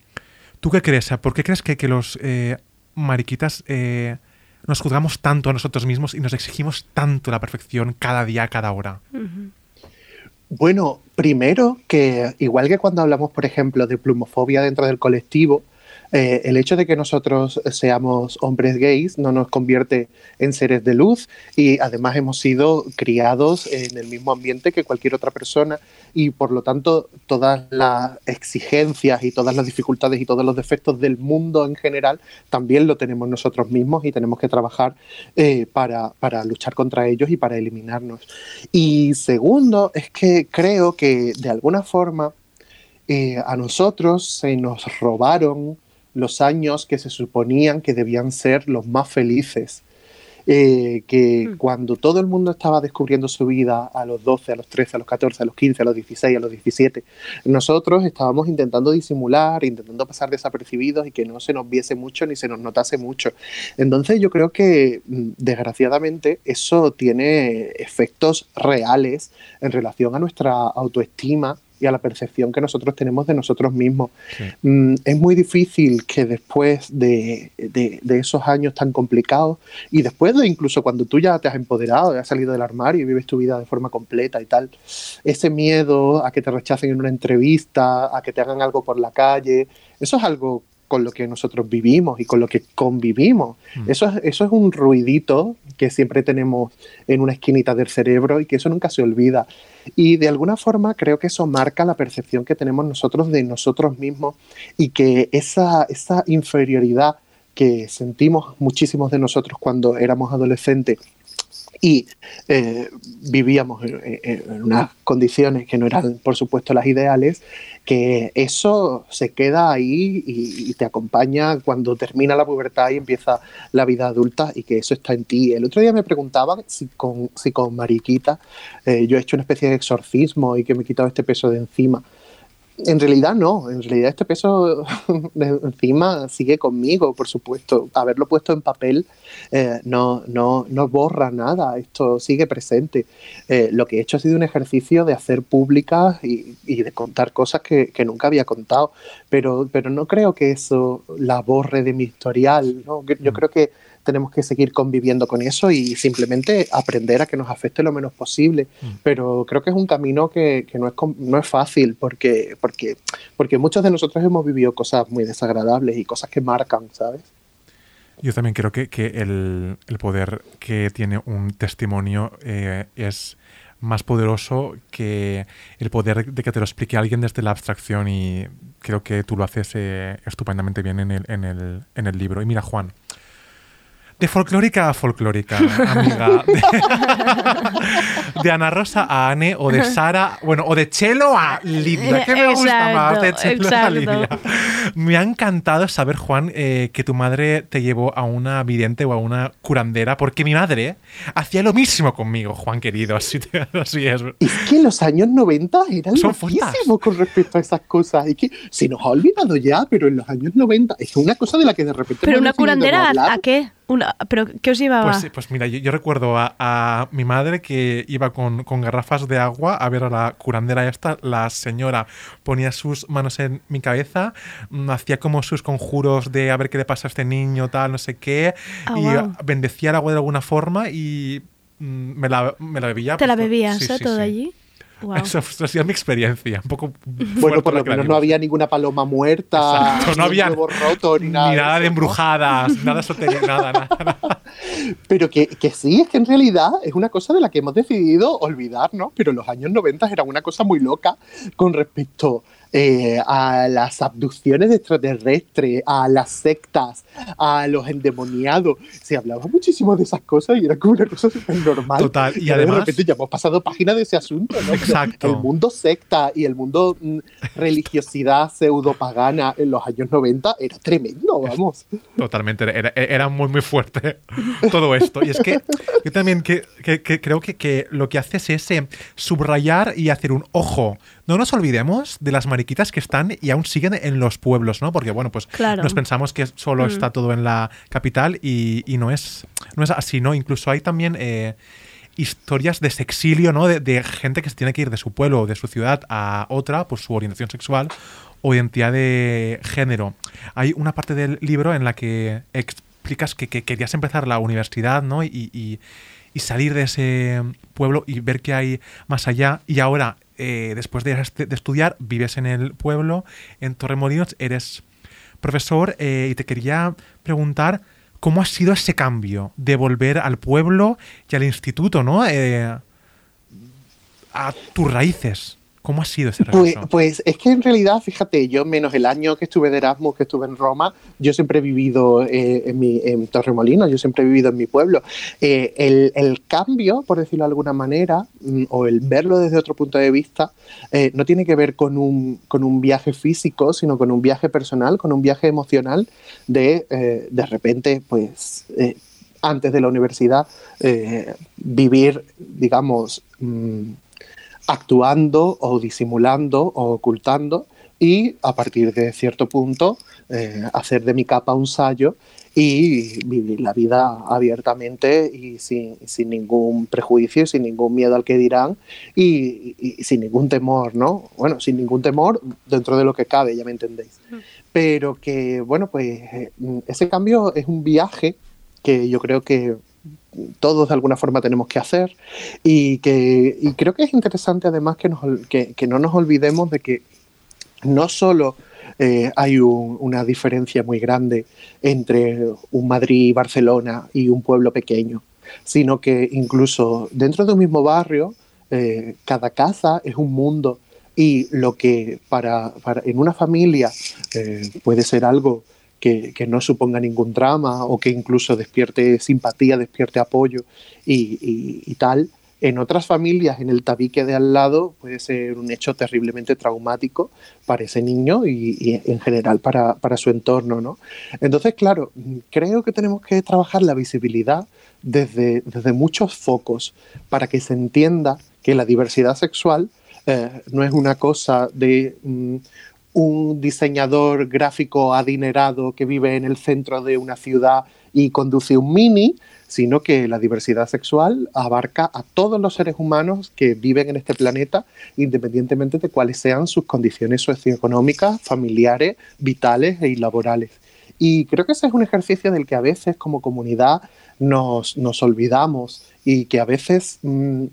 ¿Tú qué crees? ¿Por qué crees que, los eh, mariquitas nos juzgamos tanto a nosotros mismos y nos exigimos tanto la perfección cada día, cada hora? Bueno, primero que igual que cuando hablamos, por ejemplo, de plumofobia dentro del colectivo, eh, el hecho de que nosotros seamos hombres gays no nos convierte en seres de luz y además hemos sido criados en el mismo ambiente que cualquier otra persona y por lo tanto todas las exigencias y todas las dificultades y todos los defectos del mundo en general también lo tenemos nosotros mismos y tenemos que trabajar eh, para, para luchar contra ellos y para eliminarnos. Y segundo, es que creo que de alguna forma eh, a nosotros se nos robaron los años que se suponían que debían ser los más felices. Eh, que cuando todo el mundo estaba descubriendo su vida a los 12, a los 13, a los 14, a los 15, a los 16, a los 17, nosotros estábamos intentando disimular, intentando pasar desapercibidos y que no se nos viese mucho ni se nos notase mucho. Entonces yo creo que mm, desgraciadamente eso tiene efectos reales en relación a nuestra autoestima y a la percepción que nosotros tenemos de nosotros mismos. Sí. Mm, es muy difícil que después de, de- de esos años tan complicados y después de incluso cuando tú ya te has empoderado, has salido del armario y vives tu vida de forma completa y tal, ese miedo a que te rechacen en una entrevista, a que te hagan algo por la calle, eso es algo con lo que nosotros vivimos y con lo que convivimos. Mm. Eso, es, eso es un ruidito que siempre tenemos en una esquinita del cerebro y que eso nunca se olvida. Y de alguna forma creo que eso marca la percepción que tenemos nosotros de nosotros mismos y que esa, esa inferioridad que sentimos muchísimos de nosotros cuando éramos adolescentes y eh, vivíamos en, unas condiciones que no eran, por supuesto, las ideales, que eso se queda ahí y, y te acompaña cuando termina la pubertad y empieza la vida adulta y que eso está en ti. El otro día me preguntaban si con, si con Mariquita eh, yo he hecho una especie de exorcismo y que me he quitado este peso de encima. En realidad no, en realidad este peso [laughs] de encima sigue conmigo, por supuesto. Haberlo puesto en papel eh, no, no, no borra nada, esto sigue presente. Eh, lo que he hecho ha sido un ejercicio de hacer públicas y, y de contar cosas que, que nunca había contado, pero, pero no creo que eso la borre de mi historial. ¿no? Yo creo que tenemos que seguir conviviendo con eso y simplemente aprender a que nos afecte lo menos posible. Pero creo que es un camino que, que no, es, no es fácil porque, porque, porque muchos de nosotros hemos vivido cosas muy desagradables y cosas que marcan, ¿sabes? Yo también creo que, que el, el poder que tiene un testimonio eh, es más poderoso que el poder de que te lo explique alguien desde la abstracción y creo que tú lo haces eh, estupendamente bien en el, en, el, en el libro. Y mira, Juan, de folclórica a folclórica, amiga. De, de Ana Rosa a Anne o de Sara, bueno, o de Chelo a Lidia. ¿Qué me gusta más? De Exacto, Chelo a. Lidia. Me ha encantado saber, Juan, eh, que tu madre te llevó a una vidente o a una curandera, porque mi madre hacía lo mismo conmigo, Juan querido. Así, te- así es. Es que los años 90 eran Son loquísimos con respecto a esas cosas. Es que se nos ha olvidado ya, pero en los años 90 es una cosa de la que de repente Pero una curandera, ¿a- hablar. ¿a qué? Una, ¿Pero qué os llevaba? Pues, pues mira, yo, yo recuerdo a, a mi madre que iba con, con garrafas de agua a ver a la curandera esta. La señora ponía sus manos en mi cabeza, mm, hacía como sus conjuros de a ver qué le pasa a este niño, tal, no sé qué, Ah, y bendecía el agua de alguna forma y mm, me la, me la bebía. ¿Te la pues, bebías sí, eh, sí, todo sí. allí? Eso, eso ha sido mi experiencia, un poco Bueno, por lo menos no había ninguna paloma muerta, Exacto, no ni había roto, ni nada. ni nada de eso, ¿no? embrujadas, nada sotería, nada, nada, nada. Pero que, que sí, es que en realidad es una cosa de la que hemos decidido olvidarnos, pero los años 90 era una cosa muy loca con respecto eh, a las abducciones extraterrestres, a las sectas, a los endemoniados. Se hablaba muchísimo de esas cosas y era como una cosa súper normal. Total, y Pero además- De repente ya hemos pasado página de ese asunto, ¿no? Exacto. El mundo secta y el mundo mm, religiosidad pseudo-pagana en los años 90 era tremendo, vamos. Totalmente, era, era muy, muy fuerte [laughs] todo esto. Y es que yo también que, que- que creo que, que lo que haces es subrayar y hacer un ojo. No nos olvidemos de las mariquitas que están y aún siguen en los pueblos, ¿no? Porque, bueno, pues Claro. nos pensamos que solo Mm. está todo en la capital y, y no, es, no es así, ¿no? Incluso hay también... eh, historias de sexilio, ¿no? De, de gente que se tiene que ir de su pueblo o de su ciudad a otra por su orientación sexual o identidad de género. Hay una parte del libro en la que explicas que, que querías empezar la universidad, ¿no? Y, y- y salir de ese pueblo y ver qué hay más allá. Y ahora, eh, después de, estudiar, vives en el pueblo, en Torremolinos, eres profesor eh, y te quería preguntar cómo ha sido ese cambio de volver al pueblo y al instituto, ¿no? Eh, a tus raíces. ¿Cómo ha sido ese Pues, regreso? pues es que en realidad, fíjate, yo menos el año que estuve de Erasmus, que estuve en Roma, yo siempre he vivido eh, en, mi, en Torremolinos, yo siempre he vivido en mi pueblo. Eh, el, el cambio, por decirlo de alguna manera, mm, o el verlo desde otro punto de vista, eh, no tiene que ver con un, con un viaje físico, sino con un viaje personal, con un viaje emocional de, de repente, pues, antes de la universidad, eh, vivir, digamos, mm, actuando o disimulando o ocultando y a partir de cierto punto eh, hacer de mi capa un sallo y vivir la vida abiertamente y sin, sin ningún prejuicio, sin ningún miedo al que dirán y, y- y sin ningún temor, ¿no? Bueno, sin ningún temor dentro de lo que cabe, ya me entendéis. Pero que, bueno, pues eh, ese cambio es un viaje que yo creo que todos de alguna forma tenemos que hacer. Y que y creo que es interesante además que, que, no nos olvidemos de que no solo eh, hay un- una diferencia muy grande entre un Madrid Barcelona y un pueblo pequeño, sino que incluso dentro de un mismo barrio, eh, cada casa es un mundo y lo que para, para- en una familia eh, puede ser algo que, no suponga ningún drama o que incluso despierte simpatía, despierte apoyo y, tal, en otras familias, en el tabique de al lado, puede ser un hecho terriblemente traumático para ese niño y, y en general para, para su entorno. ¿no? Entonces, claro, creo que tenemos que trabajar la visibilidad desde, desde muchos focos para que se entienda que la diversidad sexual eh, no es una cosa de mm, un diseñador gráfico adinerado que vive en el centro de una ciudad y conduce un mini, sino que la diversidad sexual abarca a todos los seres humanos que viven en este planeta, independientemente de cuáles sean sus condiciones socioeconómicas, familiares, vitales y laborales. Y creo que ese es un ejercicio del que a veces como comunidad nos, nos olvidamos y que a veces, mm,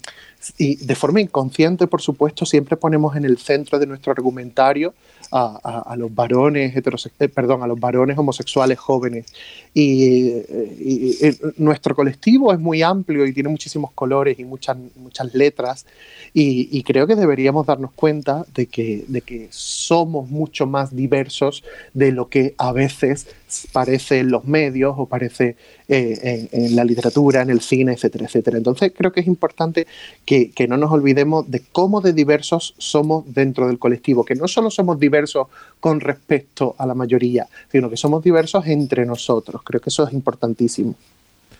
y de forma inconsciente, por supuesto, siempre ponemos en el centro de nuestro argumentario a, los varones heterosex- eh, perdón, a los varones homosexuales jóvenes. Y, eh, y nuestro colectivo es muy amplio y tiene muchísimos colores y muchas, muchas letras. Y, y creo que deberíamos darnos cuenta de que, de que somos mucho más diversos de lo que a veces parece en los medios o parece eh, en, la literatura, en el cine, etcétera, etcétera. Entonces creo que es importante que, no nos olvidemos de cómo de diversos somos dentro del colectivo, que no solo somos diversos con respecto a la mayoría, sino que somos diversos entre nosotros. Creo que eso es importantísimo.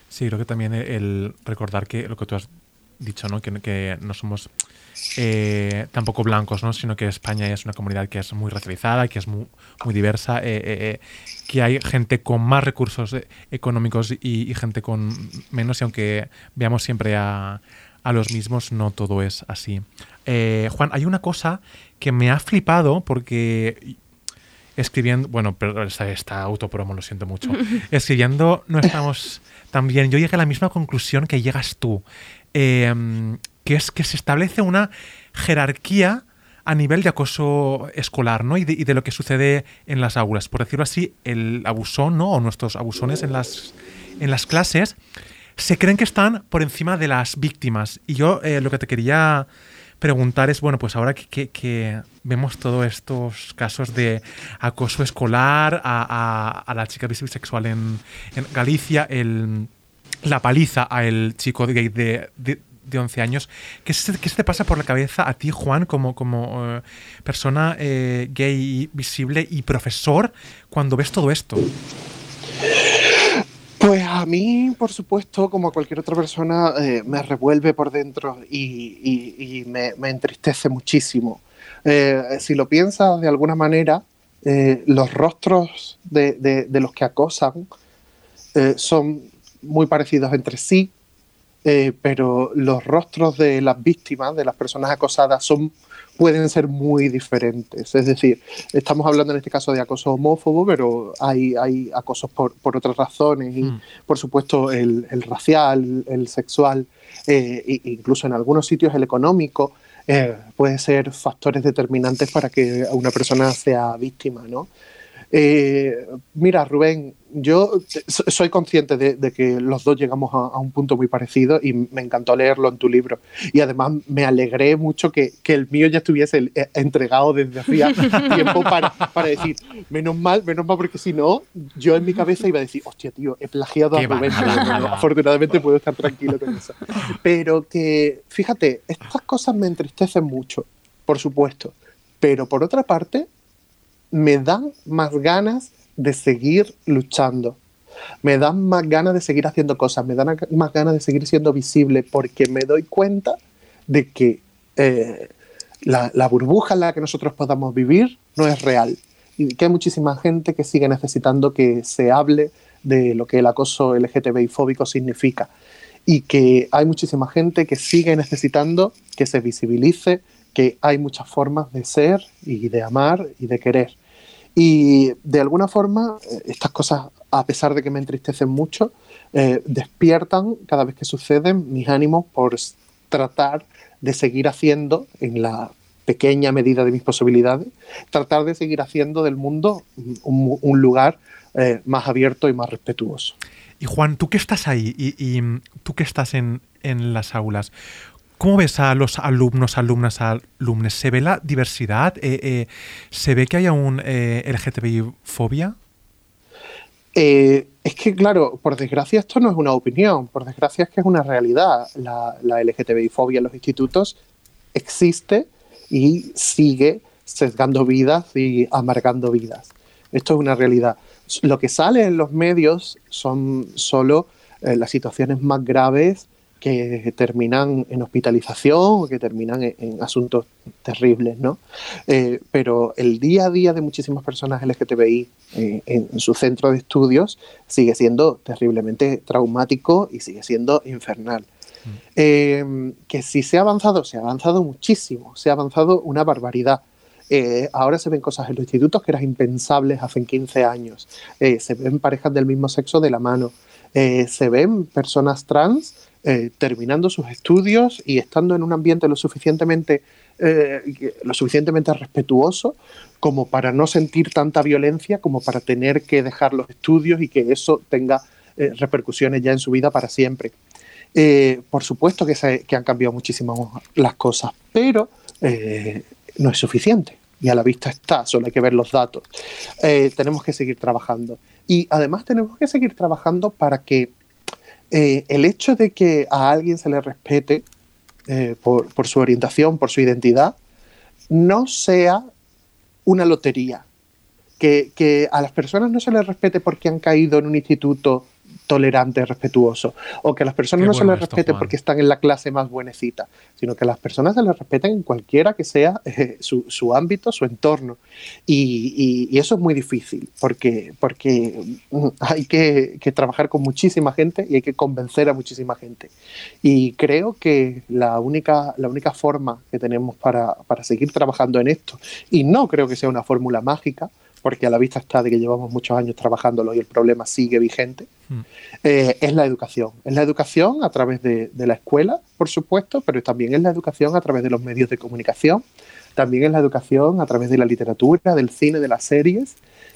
Sí, creo que también el recordar que lo que tú has dicho, ¿no? Que no somos eh, tampoco blancos, ¿no? Sino que España es una comunidad que es muy racializada, que es muy, muy diversa, eh, eh, que hay gente con más recursos económicos y, y gente con menos, y aunque veamos siempre a, a los mismos, no todo es así. Juan, hay una cosa que me ha flipado porque escribiendo, bueno, pero esta, esta autopromo, lo siento mucho. [laughs] escribiendo no estamos tan bien. Yo llegué a la misma conclusión que llegas tú, eh, que es que se establece una jerarquía a nivel de acoso escolar, ¿no? Y de, lo que sucede en las aulas. Por decirlo así, el abusón, ¿no? O nuestros abusones en las, en las clases se creen que están por encima de las víctimas. Y yo eh, lo que te quería preguntar es, bueno, pues ahora que, vemos todos estos casos de acoso escolar a, a- a la chica bisexual en, Galicia, el, la paliza al chico gay de, de 11 años, ¿qué se, qué te pasa por la cabeza a ti, Juan, como, como eh, persona eh, gay visible y profesor, cuando ves todo esto? Pues a mí, por supuesto, como a cualquier otra persona, eh, me revuelve por dentro y, me, entristece muchísimo. Si lo piensas de alguna manera, los rostros de, de- los que acosan son muy parecidos entre sí, eh, pero los rostros de las víctimas, de las personas acosadas, son, pueden ser muy diferentes. Es decir, estamos hablando en este caso de acoso homófobo, pero hay, hay acosos por, por otras razones y, Mm. por supuesto, el, el racial, el sexual, eh, e incluso en algunos sitios el económico, eh, puede ser factores determinantes para que una persona sea víctima, ¿no? Eh, mira, Rubén, yo soy consciente de, de que los dos llegamos a, a un punto muy parecido y me encantó leerlo en tu libro. Y además me alegré mucho que, que el mío ya estuviese eh, entregado desde hacía [laughs] tiempo para, para decir, menos mal, menos mal, porque si no, yo en mi cabeza iba a decir, hostia, tío, he plagiado a Rubén. [laughs] Afortunadamente puedo estar tranquilo con eso. Pero que, fíjate, estas cosas me entristecen mucho, por supuesto. Pero por otra parte, me dan más ganas de seguir luchando. Me dan más ganas de seguir haciendo cosas, me dan más ganas de seguir siendo visible porque me doy cuenta de que eh, la, la burbuja en la que nosotros podamos vivir no es real. Y que hay muchísima gente que sigue necesitando que se hable de lo que el acoso LGTBI fóbico significa. Y que hay muchísima gente que sigue necesitando que se visibilice que hay muchas formas de ser y de amar y de querer. Y de alguna forma, eh, estas cosas, a pesar de que me entristecen mucho, eh, despiertan cada vez que suceden mis ánimos por tratar de seguir haciendo, en la pequeña medida de mis posibilidades, tratar de seguir haciendo del mundo un, lugar eh, más abierto y más respetuoso. Y Juan, tú que estás ahí y, y, mm, tú que estás en, en las aulas, ¿cómo ves a los alumnos, alumnas, alumnes? ¿Se ve la diversidad? Eh, eh, ¿Se ve que hay aún eh, LGTBI-fobia? Eh, es que, claro, por desgracia esto no es una opinión, por desgracia es que es una realidad. La, la LGTBI-fobia en los institutos existe y sigue sesgando vidas y amargando vidas. Esto es una realidad. Lo que sale en los medios son solo las situaciones más graves que terminan en hospitalización o que terminan en, en asuntos terribles, ¿no? Eh, pero el día a día de muchísimas personas LGTBI eh, en, en su centro de estudios sigue siendo terriblemente traumático y sigue siendo infernal. Eh, que si se ha avanzado, se ha avanzado muchísimo, se ha avanzado una barbaridad. Eh, ahora se ven cosas en los institutos que eran impensables hace 15 años. Eh, se ven parejas del mismo sexo de la mano. Eh, se ven personas trans eh, terminando sus estudios y estando en un ambiente lo suficientemente, eh, lo suficientemente respetuoso como para no sentir tanta violencia, como para tener que dejar los estudios y que eso tenga eh, repercusiones ya en su vida para siempre. Por supuesto que, se- que han cambiado muchísimo las cosas, pero no es suficiente. Y a la vista está, solo hay que ver los datos. Tenemos que seguir trabajando. Y además tenemos que seguir trabajando para que eh, el hecho de que a alguien se le respete eh, por, su orientación, por su identidad, no sea una lotería. Que, que a las personas no se les respete porque han caído en un instituto tolerante, respetuoso, o que a las personas Qué no se les respete Juan. porque están en la clase más buenecita, sino que las personas se les respeten en cualquiera que sea eh, su, su ámbito, su entorno. Y, y- y eso es muy difícil, porque, porque mm, hay que, que trabajar con muchísima gente y hay que convencer a muchísima gente. Y creo que la única, la única forma que tenemos para, para seguir trabajando en esto, y no creo que sea una fórmula mágica, porque a la vista está de que llevamos muchos años trabajándolo y el problema sigue vigente, Mm. eh, es la educación. Es la educación a través de, de la escuela, por supuesto, pero también es la educación a través de los medios de comunicación, también es la educación a través de la literatura, del cine, de las series.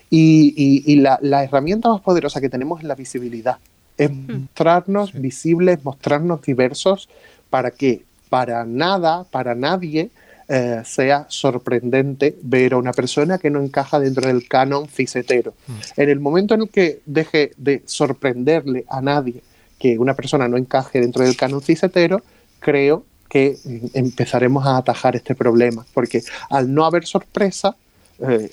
Y, y- y la, la herramienta más poderosa que tenemos es la visibilidad. Es mostrarnos Sí. visibles, mostrarnos diversos, para que para nada, para nadie, eh, sea sorprendente ver a una persona que no encaja dentro del canon cisetero. En el momento en el que deje de sorprenderle a nadie que una persona no encaje dentro del canon cisetero, creo que mm, empezaremos a atajar este problema, porque al no haber sorpresa, eh,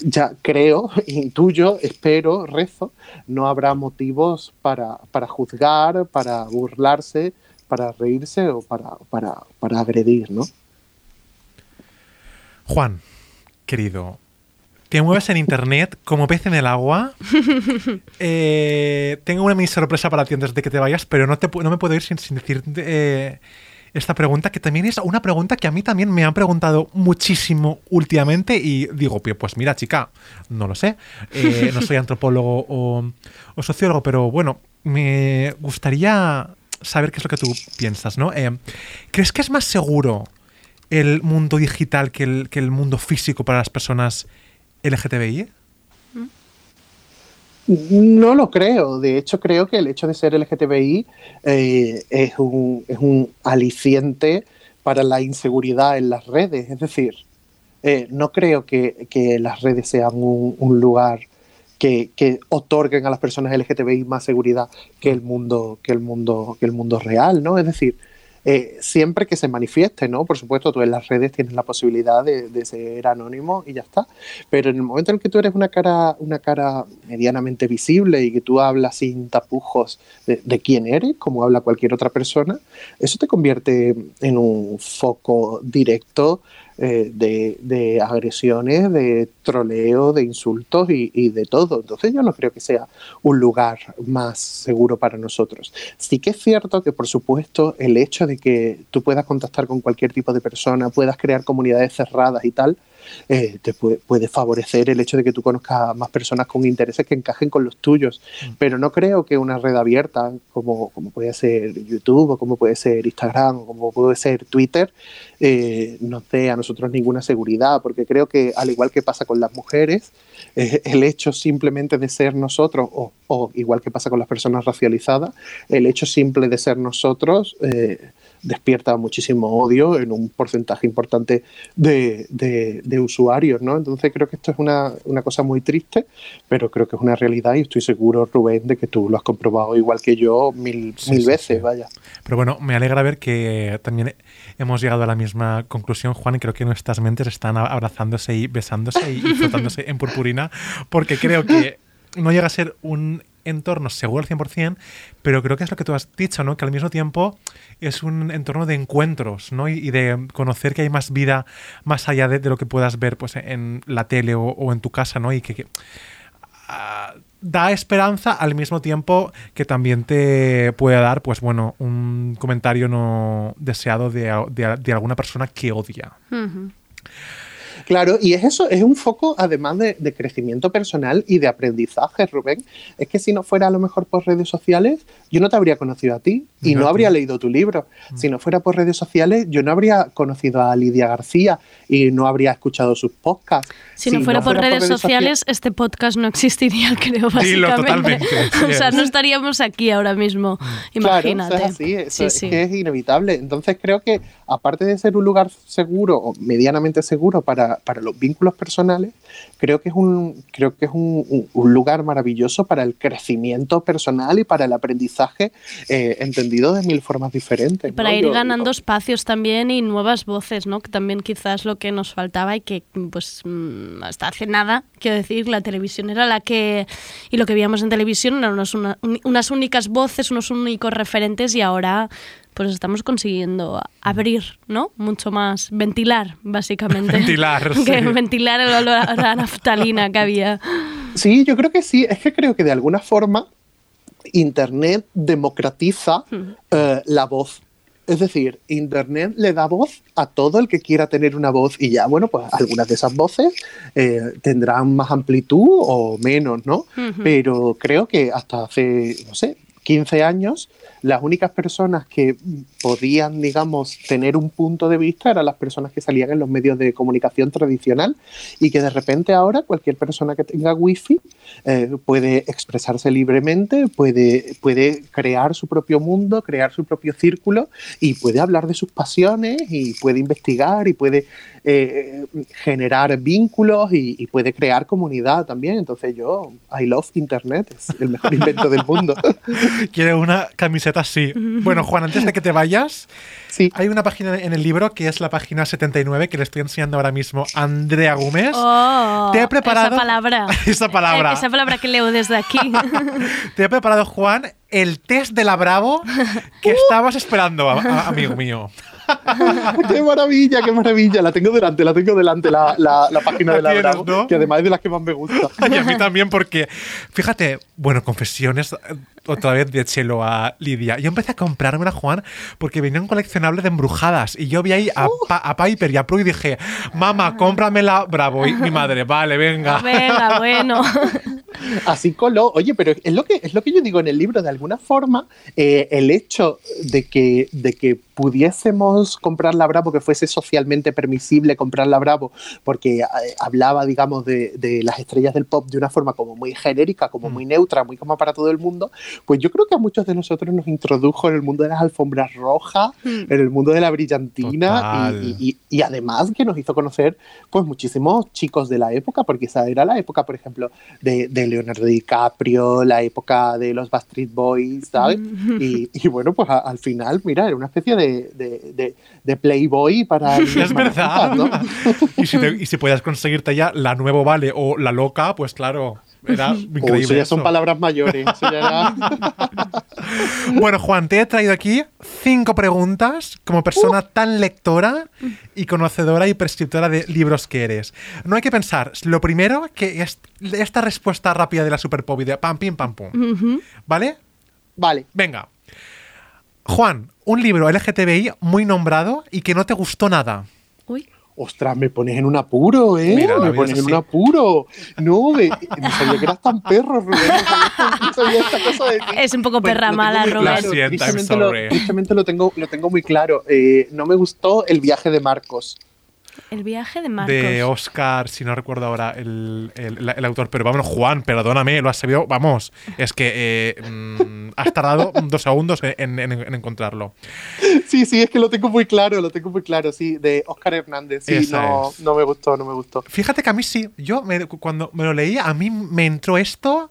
ya creo, [laughs] intuyo, espero, rezo, no habrá motivos para, para juzgar, para burlarse, para reírse o para, para, para agredir, ¿no? Juan, querido, te mueves en internet como pez en el agua. [laughs] Eh, tengo una mini sorpresa para ti antes de que te vayas, pero no, te, no me puedo ir sin, sin decir eh, esta pregunta, que también es una pregunta que a mí también me han preguntado muchísimo últimamente y digo, "Pi- pues mira chica, no lo sé, Eh, no soy [laughs] antropólogo o, o sociólogo, pero bueno, me gustaría saber qué es lo que tú piensas, ¿no? ¿Crees que es más seguro el mundo digital que el, que el mundo físico para las personas LGTBI? No lo creo. De hecho, creo que el hecho de ser LGTBI eh, es, un, es un aliciente para la inseguridad en las redes. Es decir, eh, no creo que, que las redes sean un, un lugar que, que otorguen a las personas LGTBI más seguridad que el mundo, que el mundo, que el mundo real, ¿no? Es decir, eh, siempre que se manifieste, ¿no? Por supuesto, tú en las redes tienes la posibilidad de, ser anónimo y ya está. Pero en el momento en que tú eres una cara, una cara medianamente visible y que tú hablas sin tapujos de quién eres, como habla cualquier otra persona, eso te convierte en un foco directo eh, de, de agresiones, de troleo, de insultos y, y de todo. Entonces yo no creo que sea un lugar más seguro para nosotros. Sí que es cierto que, por supuesto, el hecho de que tú puedas contactar con cualquier tipo de persona, puedas crear comunidades cerradas y tal, eh, te puede, puede favorecer el hecho de que tú conozcas a más personas con intereses que encajen con los tuyos. Pero no creo que una red abierta, como, como puede ser YouTube, o como puede ser Instagram, o como puede ser Twitter, eh, nos dé a nosotros ninguna seguridad, porque creo que, al igual que pasa con las mujeres, eh, el hecho simplemente de ser nosotros, o, o igual que pasa con las personas racializadas, el hecho simple de ser nosotros eh, despierta muchísimo odio en un porcentaje importante de, de- de usuarios, ¿no? Entonces creo que esto es una, una cosa muy triste, pero creo que es una realidad y estoy seguro, Rubén, de que tú lo has comprobado igual que yo mil, Sí, mil sí, veces, sí. vaya. Pero bueno, me alegra ver que también hemos llegado a la misma conclusión, Juan, y creo que nuestras mentes están abrazándose y besándose y, y flotándose en purpurina, porque creo que no llega a ser un entorno seguro al 100%, pero creo que es lo que tú has dicho, ¿no? Que al mismo tiempo es un entorno de encuentros, ¿no? Y, de conocer que hay más vida más allá de, lo que puedas ver pues, en la tele o, en tu casa, ¿no? Y que, ah, da esperanza al mismo tiempo que también te puede dar, pues bueno, un comentario no deseado de, de- de alguna persona que odia. Claro, y es eso, es un foco además de, de crecimiento personal y de aprendizaje, Rubén. Es que si no fuera a lo mejor por redes sociales, yo no te habría conocido a ti y No, habría leído tu libro. Si no fuera por redes sociales, yo no habría conocido a Lidia García y no habría escuchado sus podcasts. Si no fuera por redes sociales, este podcast no existiría, [laughs] creo, Dilo básicamente. totalmente, sí [laughs] o sea, no estaríamos aquí ahora mismo. Imagínate. Claro, o sea, sí, eso Sí, es sí. que es inevitable. Entonces creo que aparte de ser un lugar seguro o medianamente seguro para, para los vínculos personales, creo que es un creo que es un, un- un lugar maravilloso para el crecimiento personal y para el aprendizaje eh, entendido de mil formas diferentes. Y para ¿no? ir Yo- ganando espacios también y nuevas voces, ¿no? Que también quizás lo que nos faltaba y que, pues, mm, hasta hace nada, quiero decir, la televisión era la que... Y lo que veíamos en televisión eran unas, una- un- unas únicas voces, unos únicos referentes y ahora pues estamos consiguiendo abrir, ¿no? Mucho más, ventilar, básicamente. Ventilar, [laughs] que sí. ventilar el olor a naftalina que había. Sí, yo creo que sí. Es que creo que de alguna forma Internet democratiza eh, la voz. Es decir, Internet le da voz a todo el que quiera tener una voz y ya, bueno, pues algunas de esas voces eh, tendrán más amplitud o menos, ¿no? Pero creo que hasta hace, no sé, 15 años, las únicas personas que podían, digamos, tener un punto de vista eran las personas que salían en los medios de comunicación tradicional y que de repente ahora cualquier persona que tenga wifi eh, puede expresarse libremente, puede, puede crear su propio mundo, crear su propio círculo y puede hablar de sus pasiones y puede investigar y puede eh, generar vínculos y, y puede crear comunidad también. Entonces yo, I love Internet, es el mejor invento del mundo. [laughs] Quiero una camiseta así. Bueno, Juan, antes de que te vayas, Sí. hay una página en el libro que es la página 79 que le estoy enseñando ahora mismo a Andrea Gómez. Oh, Te he preparado- Esa palabra. [laughs] Esa palabra. Eh, esa palabra que leo desde aquí. [laughs] Te he preparado, Juan, el test de la Bravo que estabas esperando, a- a- amigo mío. ¡Qué maravilla, qué maravilla! La tengo delante, la tengo delante, la, la- la página La de la tienes, Bravo, ¿no? que además es de las que más me gusta. [laughs] Y a mí también, porque, fíjate, bueno, confesiones, eh, otra vez de Chelo a Lidia. Yo empecé a comprármela, Juan, porque venía un coleccionable de embrujadas. Y yo vi ahí a, Pa- a Piper y a Prue y dije, mamá, cómpramela, bravo. Y mi madre, vale, venga. Venga, bueno. [laughs] Así coló. Oye, pero es lo que, es lo que yo digo en el libro, de alguna forma, eh, el hecho de que, de que pudiésemos comprar la Bravo, que fuese socialmente permisible comprar la Bravo, porque eh, hablaba, digamos, de, de las estrellas del pop de una forma como muy genérica, como muy neutra, muy como para todo el mundo, pues yo creo que a muchos de nosotros nos introdujo en el mundo de las alfombras rojas, en el mundo de la brillantina y, y- y además que nos hizo conocer pues muchísimos chicos de la época, porque esa era la época, por ejemplo, de, de Leonardo DiCaprio, la época de los Backstreet Boys, ¿sabes? Y, y bueno, pues a- al final, mira, era una especie de, de- de- de Playboy para... [laughs] Es verdad. ¿no? [laughs] y, si te- y si puedes conseguirte ya la nuevo vale o la loca, pues claro, era Uy, increíble. eso ya son eso. palabras mayores. eso ya era- [laughs] Bueno, Juan, te he traído aquí cinco preguntas como persona Uh. tan lectora y conocedora y prescriptora de libros que eres. No hay que pensar, lo primero que es esta respuesta rápida de la Super Pop y de pam, pim, pam, pum. ¿Vale? Vale. Venga. Juan, un libro LGTBI muy nombrado y que no te gustó nada. Ostras, me pones en un apuro, ¿eh? Mira, me pones es en un así. apuro. No, me, no sabía que eras tan perro, Rubén. No sabía, no sabía esta cosa de ti. Es un poco Pues perra tengo mala, Rubén. Lo claro, tristemente lo- tristemente lo tengo, lo tengo muy claro. Eh, no me gustó el viaje de Marcos. El viaje de Marcos. De Oscar, si no recuerdo ahora el, el- el autor. Pero vamos, Juan, perdóname, lo has sabido. Vamos, es que eh, mm, has tardado [laughs] dos segundos en, en- en encontrarlo. Sí, sí, es que lo tengo muy claro, lo tengo muy claro, sí, de Oscar Hernández. Sí, Esa no, es. no me gustó, no me gustó. Fíjate que a mí sí, yo me- cuando me lo leí, a mí me entró esto,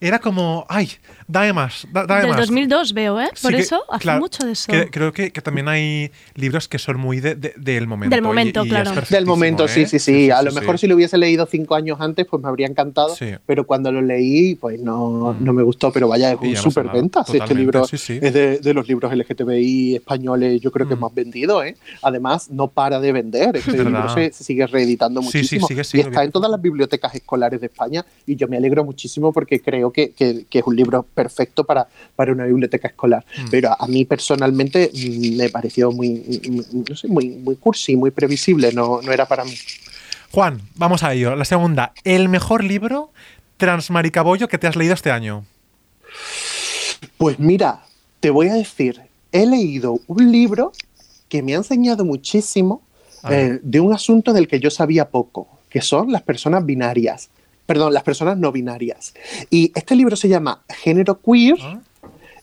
era como, ay, dame más, da- dame Del más. 2002 veo, ¿eh? Sí Por que- eso, hace claro, mucho de eso. que- creo que, que también hay libros que son muy de- de- del momento. Del momento, y- y claro. Del momento, ¿eh? sí, sí, sí. A lo mejor si lo hubiese leído cinco años antes, pues me habría encantado. Sí. Pero cuando lo leí, pues no, no me gustó. Pero vaya, es Y un superventa. nada, Este libro sí, sí. es de, de los libros LGTBI españoles, yo creo que Mm. más vendido, ¿eh? Además, no para de vender. Este [laughs] libro se, se sigue reeditando Sí, sí, muchísimo. sigue y siendo está bien. en todas las bibliotecas escolares de España. Y yo me alegro muchísimo porque creo que, que- que es un libro perfecto para, para una biblioteca escolar. Mm. Pero a, a mí personalmente me pareció muy, no sé, muy, muy cursi, muy previsible. No, no era para mí. Juan, vamos a ello. La segunda, el mejor libro transmaricabollo que te has leído este año. Pues mira, te voy a decir, he leído un libro que me ha enseñado muchísimo eh, de un asunto del que yo sabía poco, que son las personas binarias. Perdón, las personas no binarias. Y este libro se llama Género Queer ¿Ah?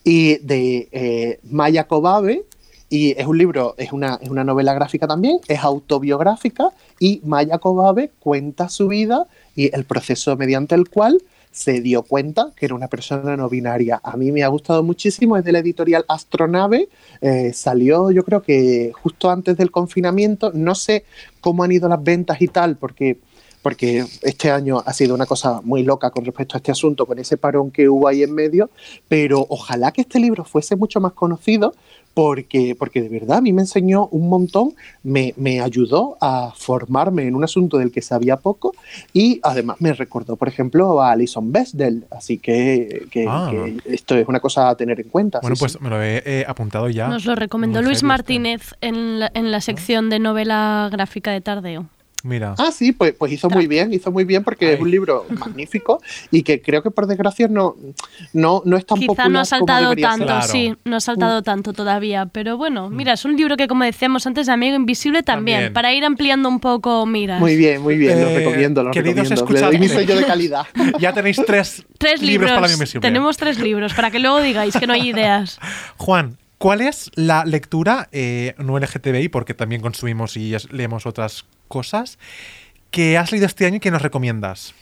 y de eh, Maya Kobabe. Y es un libro, es una, es una novela gráfica también, es autobiográfica y Maya Kobabe cuenta su vida y el proceso mediante el cual se dio cuenta que era una persona no binaria. A mí me ha gustado muchísimo, es de la editorial Astronave, eh, salió yo creo que justo antes del confinamiento, no sé cómo han ido las ventas y tal, porque porque este año ha sido una cosa muy loca con respecto a este asunto, con ese parón que hubo ahí en medio, pero ojalá que este libro fuese mucho más conocido, porque, porque de verdad a mí me enseñó un montón, me, me ayudó a formarme en un asunto del que sabía poco y además me recordó, por ejemplo, a Alison Bechdel, así que, que- Ah. que esto es una cosa a tener en cuenta. Bueno, sí, pues sí. me lo he eh, apuntado ya. Nos lo recomendó Luis Martínez en la, en la sección de novela gráfica de Tardeo. Mira. Ah, sí, pues, pues hizo muy bien, hizo muy bien porque Ay. es un libro [laughs] magnífico y que creo que por desgracia no, no, no es tan Quizá popular no ha saltado tanto. Claro. sí, no ha saltado tanto todavía. Pero bueno, mira, es un libro que, como decíamos antes, Amigo Invisible también, También. para ir ampliando un poco miras. Muy bien, muy bien, lo Eh, recomiendo, lo queridos recomiendo. Le doy mi sello de [laughs] calidad. Ya tenéis tres, Tres libros, para mí invisible. tenemos tres libros, para que luego digáis que no hay [laughs] ideas. Juan, ¿cuál es la lectura eh, no LGTBI, porque también consumimos y leemos otras cosas, que has leído este año y que nos recomiendas?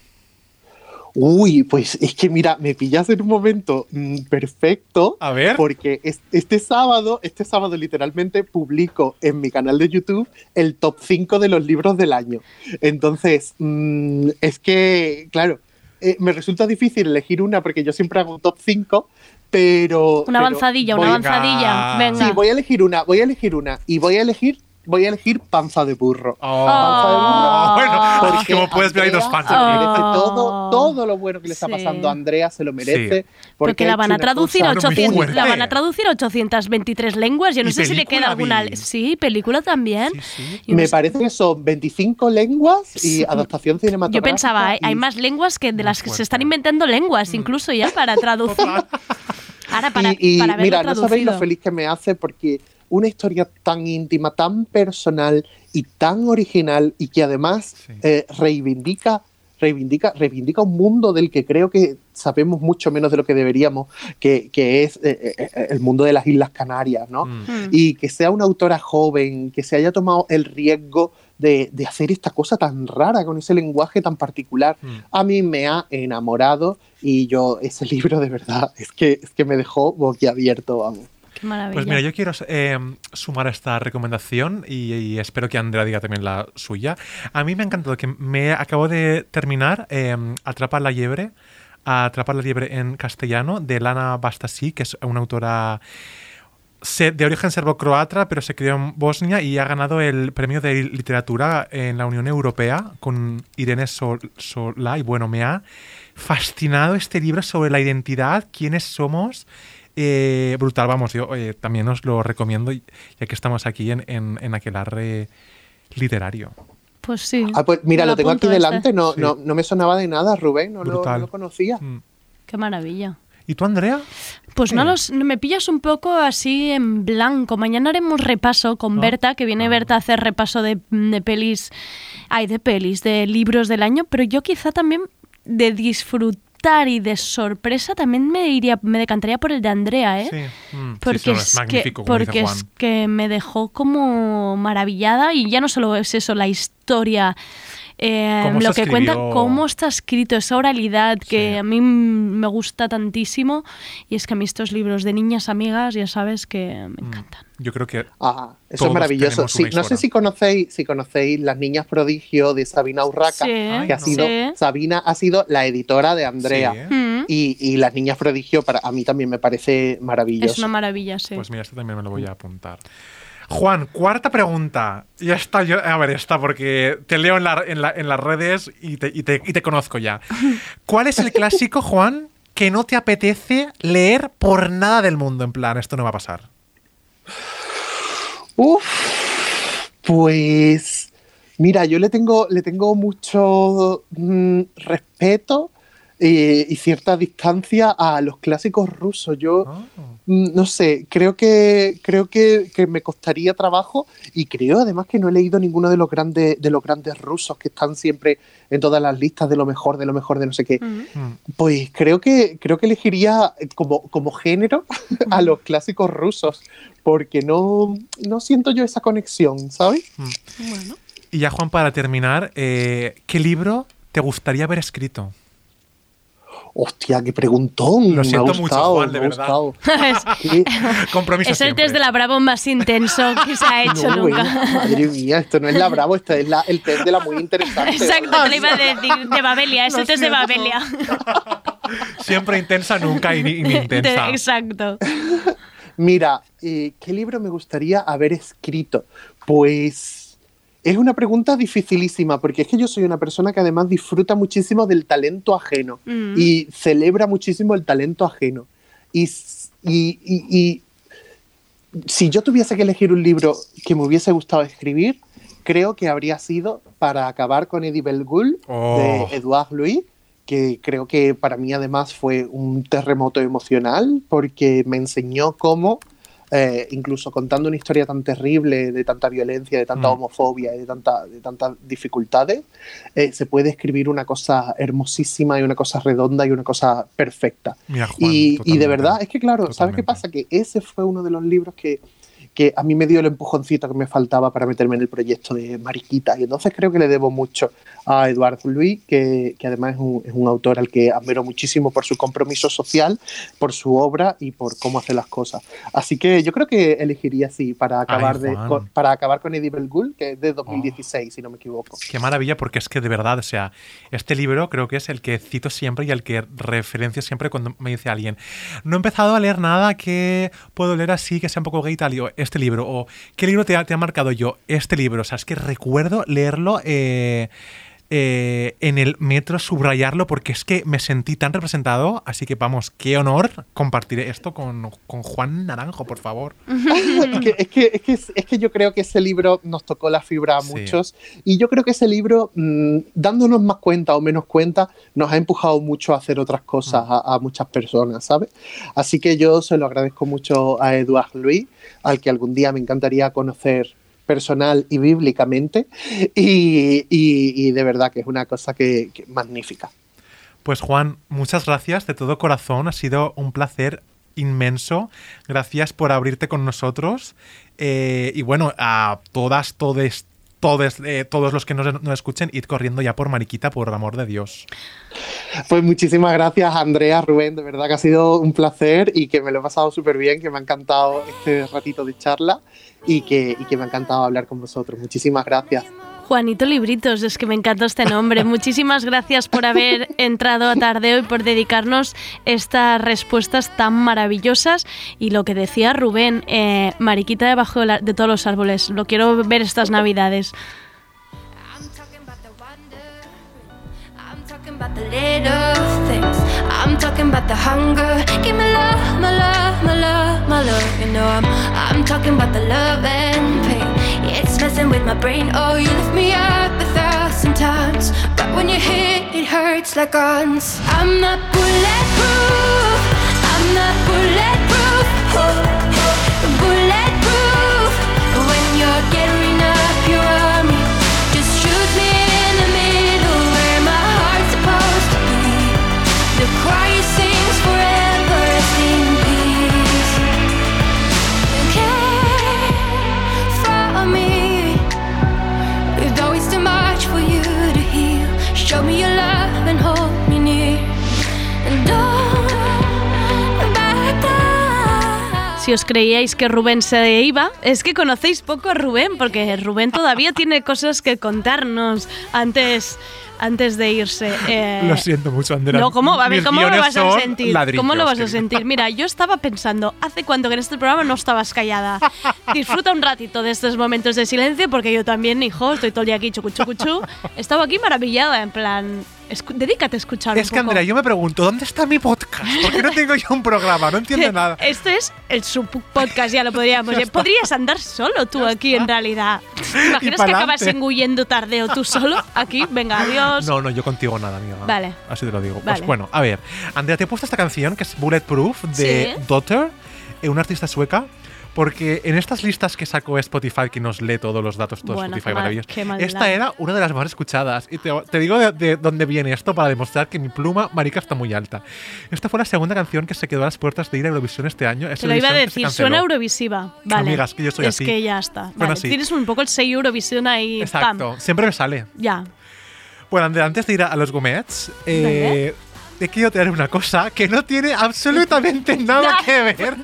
Uy, pues es que mira, me pillas en un momento mm, perfecto. A ver. Porque es- este sábado, este sábado literalmente publico en mi canal de YouTube el top 5 de los libros del año. Entonces, mm, es que, claro, eh, me resulta difícil elegir una porque yo siempre hago un top 5, pero... Una pero avanzadilla, una avanzadilla. Venga. Sí, voy a elegir una, voy a elegir una y voy a elegir, voy a elegir Panza de Burro. Oh, Panza de burro. bueno, Porque como puedes ver, hay dos merece Oh. todo, todo lo bueno que le está Sí. pasando a Andrea, se lo merece. Porque, ha la van a traducir a cosa muy 800, fuerte. la van a traducir a 823 lenguas. Yo no sé si le queda alguna. vi. Sí, película también. Sí, sí. Yo no Me sé- parece que son 25 lenguas y Sí. adaptación Yo cinematográfica. pensaba, hay, hay más lenguas que de las que se están inventando lenguas, incluso ya para traducir. [laughs] Ahora, para, y, y para verlo mira, no sabéis lo feliz que me hace porque una historia tan íntima, tan personal y tan original y que además Sí. eh, reivindica, reivindica, reivindica un mundo del que creo que sabemos mucho menos de lo que deberíamos, que, que es eh, eh, eh, el mundo de las Islas Canarias, ¿no? Mm. Mm. y que sea una autora joven, que se haya tomado el riesgo de, de hacer esta cosa tan rara, con ese lenguaje tan particular. Mm. A mí me ha enamorado y yo ese libro de verdad es que, es que me dejó boquiabierto, vamos. Qué maravilla. Pues mira, yo quiero eh, sumar a esta recomendación y, y espero que Andrea diga también la suya. A mí me ha encantado que me acabo de terminar eh, Atrapa la liebre, Atrapar la liebre en castellano, de Lana Bastasi, que es una autora de origen serbo-croata, pero se crió en Bosnia y ha ganado el premio de literatura en la Unión Europea con Irene Sol- Solá. Y bueno, me ha fascinado este libro sobre la identidad, quiénes somos. Eh, brutal, vamos, yo eh, también os lo recomiendo, ya que estamos aquí en, en, en aquelarre literario. Pues sí. Ah, pues mira, lo tengo aquí este. delante, no, Sí. no, no me sonaba de nada, Rubén, no, lo, no Brutal. lo conocía. Mm. Qué maravilla. ¿Y tú, Andrea? Pues no los, me pillas un poco así en blanco. Mañana haremos repaso con Ah. Berta, que viene Ah. Berta a hacer repaso de, de pelis, ay, de pelis, de libros del año, pero yo quizá también de disfrutar y de sorpresa también me iría, me decantaría por el de Andrea, ¿eh? Sí. Mm, Porque, es, es que, porque Juan. es que me dejó como maravillada y ya no solo es eso, la historia, eh, lo que cuenta, escribió. cómo está escrito, esa oralidad que Sí. a mí me gusta tantísimo y es que a mí estos libros de niñas amigas ya sabes que me Mm. encantan. Yo creo que Ah, eso Todos es maravilloso. Sí, no sé si conocéis, si conocéis Las Niñas Prodigio de Sabina Urraca, Sí, Ay, que ha no. sido, sí. Sabina ha sido la editora de Andrea. Sí, ¿eh? Mm. Y, y Las Niñas Prodigio para a mí también me parece maravilloso. Es una maravilla, sí. Pues mira, esto también me lo voy a apuntar. Juan, cuarta pregunta. Ya está, yo, a ver, está, porque te leo en, la- las redes y te conozco ya. ¿Cuál es el clásico, Juan, que no te apetece leer por nada del mundo? En plan, esto no va a pasar. Uf, pues mira, yo le tengo, le tengo mucho mm, respeto eh, y cierta distancia a los clásicos rusos. Yo Ah. mm, no sé, creo que creo que, que me costaría trabajo y creo además que no he leído ninguno de los grandes de los grandes rusos que están siempre en todas las listas de lo mejor, de lo mejor, de no sé qué. Mm. Mm. Pues creo que creo que elegiría como, como género [laughs] a los clásicos rusos, porque no, no siento yo esa conexión, ¿sabes? Bueno. Y ya, Juan, para terminar, eh, ¿qué libro te gustaría haber escrito? Hostia, qué preguntón. Lo me siento ha mucho, gustado, Juan, de me ha verdad. gustado. [laughs] es, Sí. [laughs] Compromiso es el siempre. test de la Bravo más intenso que se ha hecho No, nunca. bueno, madre mía, esto no es la Bravo, esto es la, el test de la muy interesante. Exacto, te lo iba a decir, de Babelia, es el test de. Babelia. [laughs] Siempre intensa, nunca y ni, y ni intensa. Exacto. Mira, eh, ¿qué libro me gustaría haber escrito? Pues es una pregunta dificilísima, porque es que yo soy una persona que además disfruta muchísimo del talento ajeno Mm. y celebra muchísimo el talento ajeno. Y, y- y- y si yo tuviese que elegir un libro que me hubiese gustado escribir, creo que habría sido Para acabar con Eddie Belgul Oh. de Edouard Louis, que creo que para mí además fue un terremoto emocional porque me enseñó cómo, eh, incluso contando una historia tan terrible, de tanta violencia, de tanta Mm. homofobia y de, tanta, de tantas dificultades, eh, se puede escribir una cosa hermosísima y una cosa redonda y una cosa perfecta. Mira, Juan, Y, y de verdad, es que claro, ¿sabes qué pasa? Que ese fue uno de los libros que, que a mí me dio el empujoncito que me faltaba para meterme en el proyecto de Mariquita. Y entonces creo que le debo mucho a Eduardo Luis, que, que además es un, es un autor al que admiro muchísimo por su compromiso social, por su obra y por cómo hace las cosas. Así que yo creo que elegiría así para acabar, de, con- para acabar con Eddie Belgul, que es de 2016, si no me equivoco. Qué maravilla, porque es que de verdad, o sea, este libro creo que es el que cito siempre y el que referencio siempre cuando me dice alguien, no he empezado a leer nada que puedo leer así, que sea un poco gay tal, este libro, o ¿qué libro te ha, te ha marcado yo? Este libro, o sea, es que recuerdo leerlo eh, eh, en el metro, subrayarlo, porque es que me sentí tan representado, así que vamos, qué honor compartir esto con, con Juan Naranjo, por favor. es, que, es, que, es, que, es que yo creo que ese libro nos tocó la fibra a Sí. muchos y yo creo que ese libro, mm, dándonos más cuenta o menos cuenta, nos ha empujado mucho a hacer otras cosas Mm. a, a muchas personas, ¿sabes? Así que yo se lo agradezco mucho a Eduard Luis, al que algún día me encantaría conocer personal y bíblicamente y, de verdad que es una cosa que, que magnífica. Pues Juan, muchas gracias de todo corazón. Ha sido un placer inmenso. Gracias por abrirte con nosotros. Eh, y bueno, a todas, todes, todos, eh, todos los que nos, nos escuchen, id corriendo ya por Mariquita, por amor de Dios. Pues muchísimas gracias, Andrea, Rubén. De verdad que ha sido un placer y que me lo he pasado súper bien, que me ha encantado este ratito de charla y que, y que me ha encantado hablar con vosotros. Muchísimas gracias. Juanito Libritos, es que me encanta este nombre. Muchísimas gracias por haber entrado a Tardeo y por dedicarnos estas respuestas tan maravillosas. Y lo que decía Rubén, eh, Mariquita debajo de, la- todos los árboles. Lo quiero ver estas navidades. Messing with my brain. Oh, you lift me up a thousand times, but when you hit, it hurts like guns. I'm not bulletproof. I'm not bulletproof. Bulletproof. When you're getting Si os creíais que Rubén se iba, es que conocéis poco a Rubén, porque Rubén todavía tiene cosas que contarnos antes, antes de irse. [laughs] Eh, Lo siento mucho, Andrea. No, ¿cómo, a ver, Mis ¿cómo lo vas a sentir? ¿Cómo lo vas a sentir? Mira, yo estaba pensando, ¿hace cuánto que en este programa no estabas callada? Disfruta un ratito de estos momentos de silencio, porque yo también, hijo, estoy todo el día aquí chucu chucu chu. Estaba aquí maravillada, en plan, escu- dedícate a escuchar Es un que, poco. Andrea, yo me pregunto, ¿dónde está mi podcast? ¿Por qué no tengo yo un programa? No entiendo [laughs] nada. Esto es el sub podcast, ya lo podríamos. [laughs] Ya. Podrías andar solo tú aquí en realidad. ¿Te imaginas que acabas engullendo tardeo tú solo aquí? Venga, adiós. No, no, yo contigo nada, amiga. Vale. Así te lo digo. Vale. Pues bueno, a ver. Andrea, te he puesto esta canción que es Bulletproof de Sí. Daughter, eh, una artista sueca. Porque en estas listas que sacó Spotify, que nos lee todos los datos, todo Bueno, Spotify qué mal- maravilloso, qué maldad. esta era una de las más escuchadas. Y te, te digo de, de dónde viene esto para demostrar que mi pluma, marica, está muy alta. Esta fue la segunda canción que se quedó a las puertas de ir a Eurovisión este año. Esta Te lo iba a decir, suena Eurovisiva. Vale. Amigas, que yo soy es así. que ya está. Bueno, Vale, sí. Tienes un poco el sello Eurovisión ahí. Exacto, Pam. siempre me sale. Ya. Bueno, antes de ir a, a los gomets, eh, te quiero traer una cosa que no tiene absolutamente nada [laughs] que ver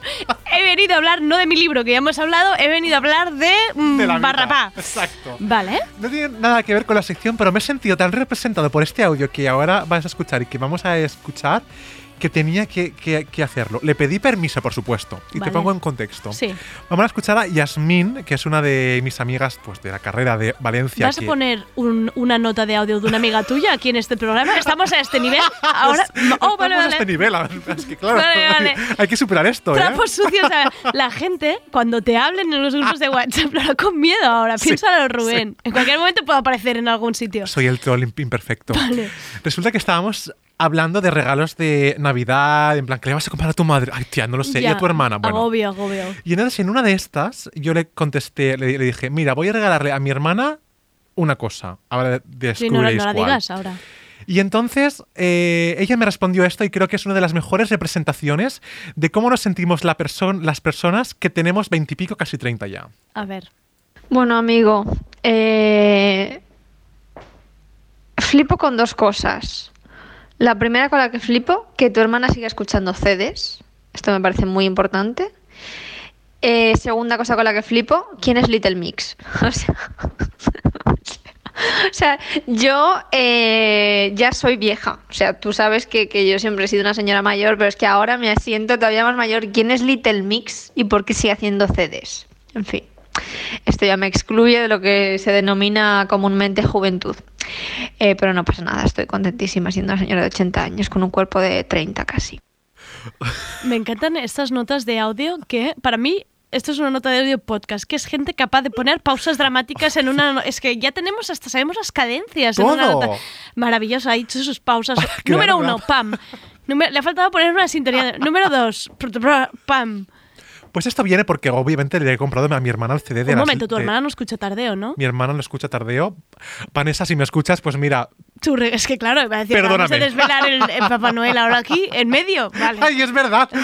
He venido a hablar no de mi libro, que ya hemos hablado, he venido a hablar de, mm, de la vida. Barrapá. Exacto. Vale. No tiene nada que ver con la sección, pero me he sentido tan representado por este audio que ahora vas a escuchar y que vamos a escuchar que tenía que, que- que hacerlo. Le pedí permiso, por supuesto. Y Vale. te pongo en contexto. Sí. Vamos a escuchar a Yasmín, que es una de mis amigas pues, de la carrera de Valencia. ¿Vas a poner un- una nota de audio de una amiga tuya aquí en este programa? ¿Estamos a este nivel? [laughs] Ahora. Oh, vale, Estamos a vale. este nivel. Es que, claro, Vale, vale. [laughs] hay que superar esto, ¿eh? Trapos sucios. La gente, cuando te hablen en los grupos de WhatsApp, [laughs] lo hará con miedo ahora. Sí, Piénsalo, Rubén. En cualquier momento puedo aparecer en algún sitio. Soy el troll imp- imperfecto. Vale. Resulta que estábamos hablando de regalos de Navidad, en plan, ¿qué le vas a comprar a tu madre? Ay, tía, no lo sé. Y a tu hermana, bueno. Agobio, agobio. Y entonces en una de estas yo le contesté, le, le dije, mira, voy a regalarle a mi hermana una cosa. Ahora Sí, no, descubriréis no la digas ahora. Y entonces eh, ella me respondió esto y creo que es una de las mejores representaciones de cómo nos sentimos la perso- las personas que tenemos veintipico, casi treinta ya. A ver. Bueno, amigo, eh, flipo con dos cosas. La primera con la que flipo, que tu hermana siga escuchando CDs. Esto me parece muy importante. Eh, segunda cosa con la que flipo, ¿quién es Little Mix? [laughs] [laughs] O sea, yo eh, ya soy vieja. O sea, tú sabes que, que yo siempre he sido una señora mayor, pero es que ahora me siento todavía más mayor. ¿Quién es Little Mix y por qué sigue haciendo CDs? En fin. Esto ya me excluye de lo que se denomina comúnmente juventud. Eh, pero no pasa nada, estoy contentísima siendo una señora de 80 años con un cuerpo de 30 casi. Me encantan estas notas de audio que, para mí, esto es una nota de audio podcast, que es gente capaz de poner pausas dramáticas en una... Es que ya tenemos, hasta sabemos las cadencias en una nota. Maravilloso, ha dicho sus pausas. [laughs] crear Número uno, pam. Número- le ha faltado poner una sintonía. Número dos, pam. Pues esto viene porque obviamente le he comprado a mi hermana el CD de Un las- momento, tu de- hermana no escucha tardeo, ¿no? Mi hermana lo escucha tardeo. Vanessa, si me escuchas, pues mira, Tu re- es que claro, iba a decir, vamos a Perdóname. desvelar el, el Papá Noel ahora aquí, en medio. Vale. ¡Ay, es verdad! [laughs]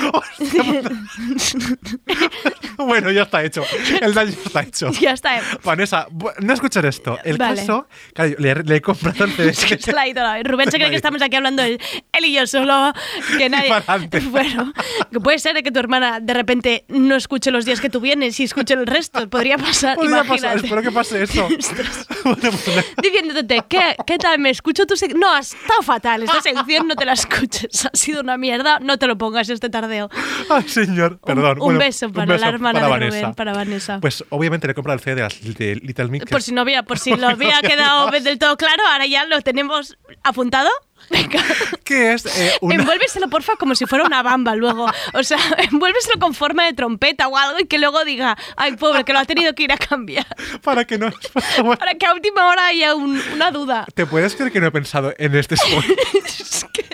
Bueno, ya está hecho. El daño está hecho. ya está. Vanessa, bu- no escuches esto. El Vale. caso, claro, le, le he comprado [laughs] CD. Se la ha ido la- Rubén se cree que estamos aquí hablando él, él y yo solo, que nadie... [laughs] Bueno, que puede ser que tu hermana de repente no escuche los días que tú vienes y escuche el resto. Podría pasar, Podría imagínate. pasar, espero que pase eso. Bueno, pues, Diciéndote, ¿qué, ¿qué tal? ¿Me escucho tu sección? No, ha estado fatal. Esta sección no te la escuches. Ha sido una mierda. No te lo pongas este tardeo. Ay, señor, perdón. Un, un Bueno, beso para la hermana para de Vanessa. Rubén, para Vanessa. Pues obviamente le he comprado el CD de Little Mix. por si no había, por si [laughs] lo había quedado del todo claro, ahora ya lo tenemos apuntado. Venga. [laughs] que es eh, una- Envuélveselo, porfa, como si fuera una bamba luego. O sea, [laughs] envuélveselo con forma de trompeta o algo y que luego diga, ay, pobre, que lo ha tenido que ir a cambiar. [laughs] para que no. Para que a última hora haya un- una duda. ¿Te puedes creer que no he pensado en este spoiler? Es que-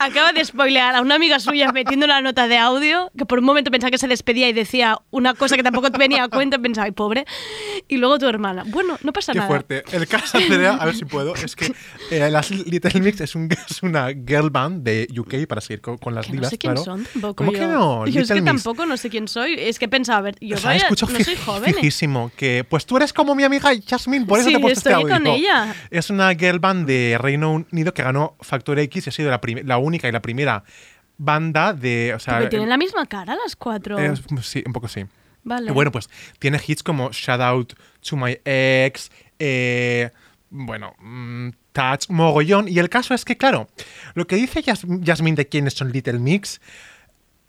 Acaba de spoilear a una amiga suya metiendo una nota de audio que por un momento pensaba que se despedía y decía una cosa que tampoco te venía a cuenta. Pensaba, ay, pobre. Y luego tu hermana. Bueno, no pasa Qué nada. fuerte. El caso, Andrea, a ver si puedo, es que eh, las Little Mix es, un, es una girl band de UK, para seguir con, con las Que no divas, sé quién claro. son tampoco. ¿Cómo yo. que no? Yo es que Mix. tampoco no sé quién soy. Es que pensaba, a ver, yo O sea, vaya- no soy joven. ¿eh? fijísimo que pues tú eres como mi amiga Jasmine, por eso Sí, te he puesto este estoy audio. con ella. Es una girl band de Reino Unido que ganó Factor X y ha sido la, única y la primera banda de, o sea, tienen el- la misma cara las cuatro. es- sí, un poco sí. vale. Bueno, pues tiene hits como Shout Out to My Ex, eh, bueno, mm, Touch, Mogollón. Y el caso es que, claro, lo que dice Yas- Yasmín de quiénes son Little Mix,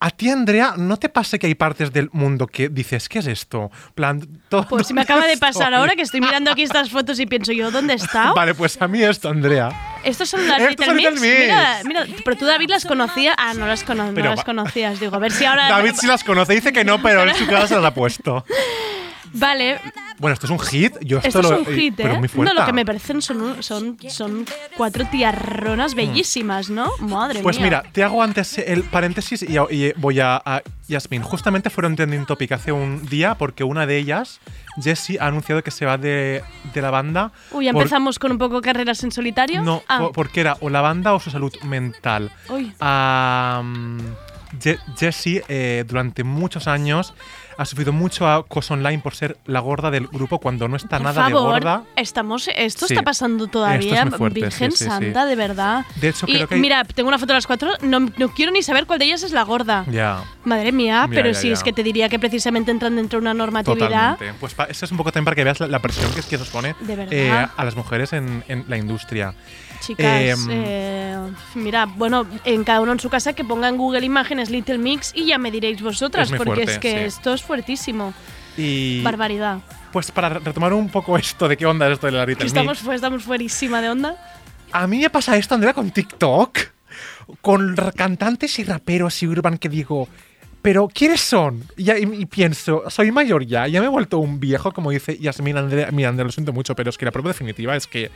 a ti, Andrea, ¿no te pasa que hay partes del mundo que dices, ¿qué es esto? Plan, todo- Pues si me acaba de pasar estoy? ahora que estoy mirando aquí estas fotos y pienso yo, ¿dónde está? [laughs] Vale, pues a mí esto, Andrea. Estos son las Estos Little Mix. Little Mix. Mira, mira, pero tú David las conocías. Ah, no las, cono- no Pero las va- conocías. Digo, a ver si ahora. David sí las conoce, dice que no, pero en su casa se las ha puesto. [laughs] Vale, Bueno, esto es un hit. Yo esto esto es lo, un hit, ¿eh? Pero muy fuerte. no, lo que me parecen son, son, son cuatro tiarronas bellísimas, ¿no? Madre Mm. Pues mía. mira, te hago antes el paréntesis y, y voy a, a Yasmin. Justamente fueron trending topic hace un día porque una de ellas, Jessie, ha anunciado que se va de, de la banda. Uy, ya por- empezamos con un poco carreras en solitario. No, ah, por- porque era o la banda o su salud mental. uy. Jessie, eh, durante muchos años, ha sufrido mucho acoso online por ser la gorda del grupo cuando no está Por nada favor, de gorda. estamos, esto Sí. está pasando todavía, es fuerte, Virgen sí, sí, sí. Santa, de verdad. De hecho, y creo que hay- mira, tengo una foto de las cuatro, no, no quiero ni saber cuál de ellas es la gorda. Ya. Madre mía, Ya, pero ya, si ya. es que te diría que precisamente entran dentro de una normatividad. Totalmente. Pues eso es un poco también para que veas la, la presión que, es que nos pone eh, a las mujeres en, en la industria. Chicas, Em, eh, mira, bueno, en cada uno en su casa que ponga en Google Imágenes Little Mix y ya me diréis vosotras, Es porque fuerte, es que sí. esto es fuertísimo. Y Barbaridad. pues para retomar un poco esto de qué onda es esto de la Little estamos, Mix, fu- estamos fuerísima de onda. A mí me pasa esto, Andrea, con TikTok, con cantantes y raperos y urban que digo, pero ¿quiénes son? Y, ya- y- y pienso, soy mayor ya, ya me he vuelto un viejo, como dice Yasmin Andrea. Mira, Andrea, lo siento mucho, pero es que la prueba definitiva es que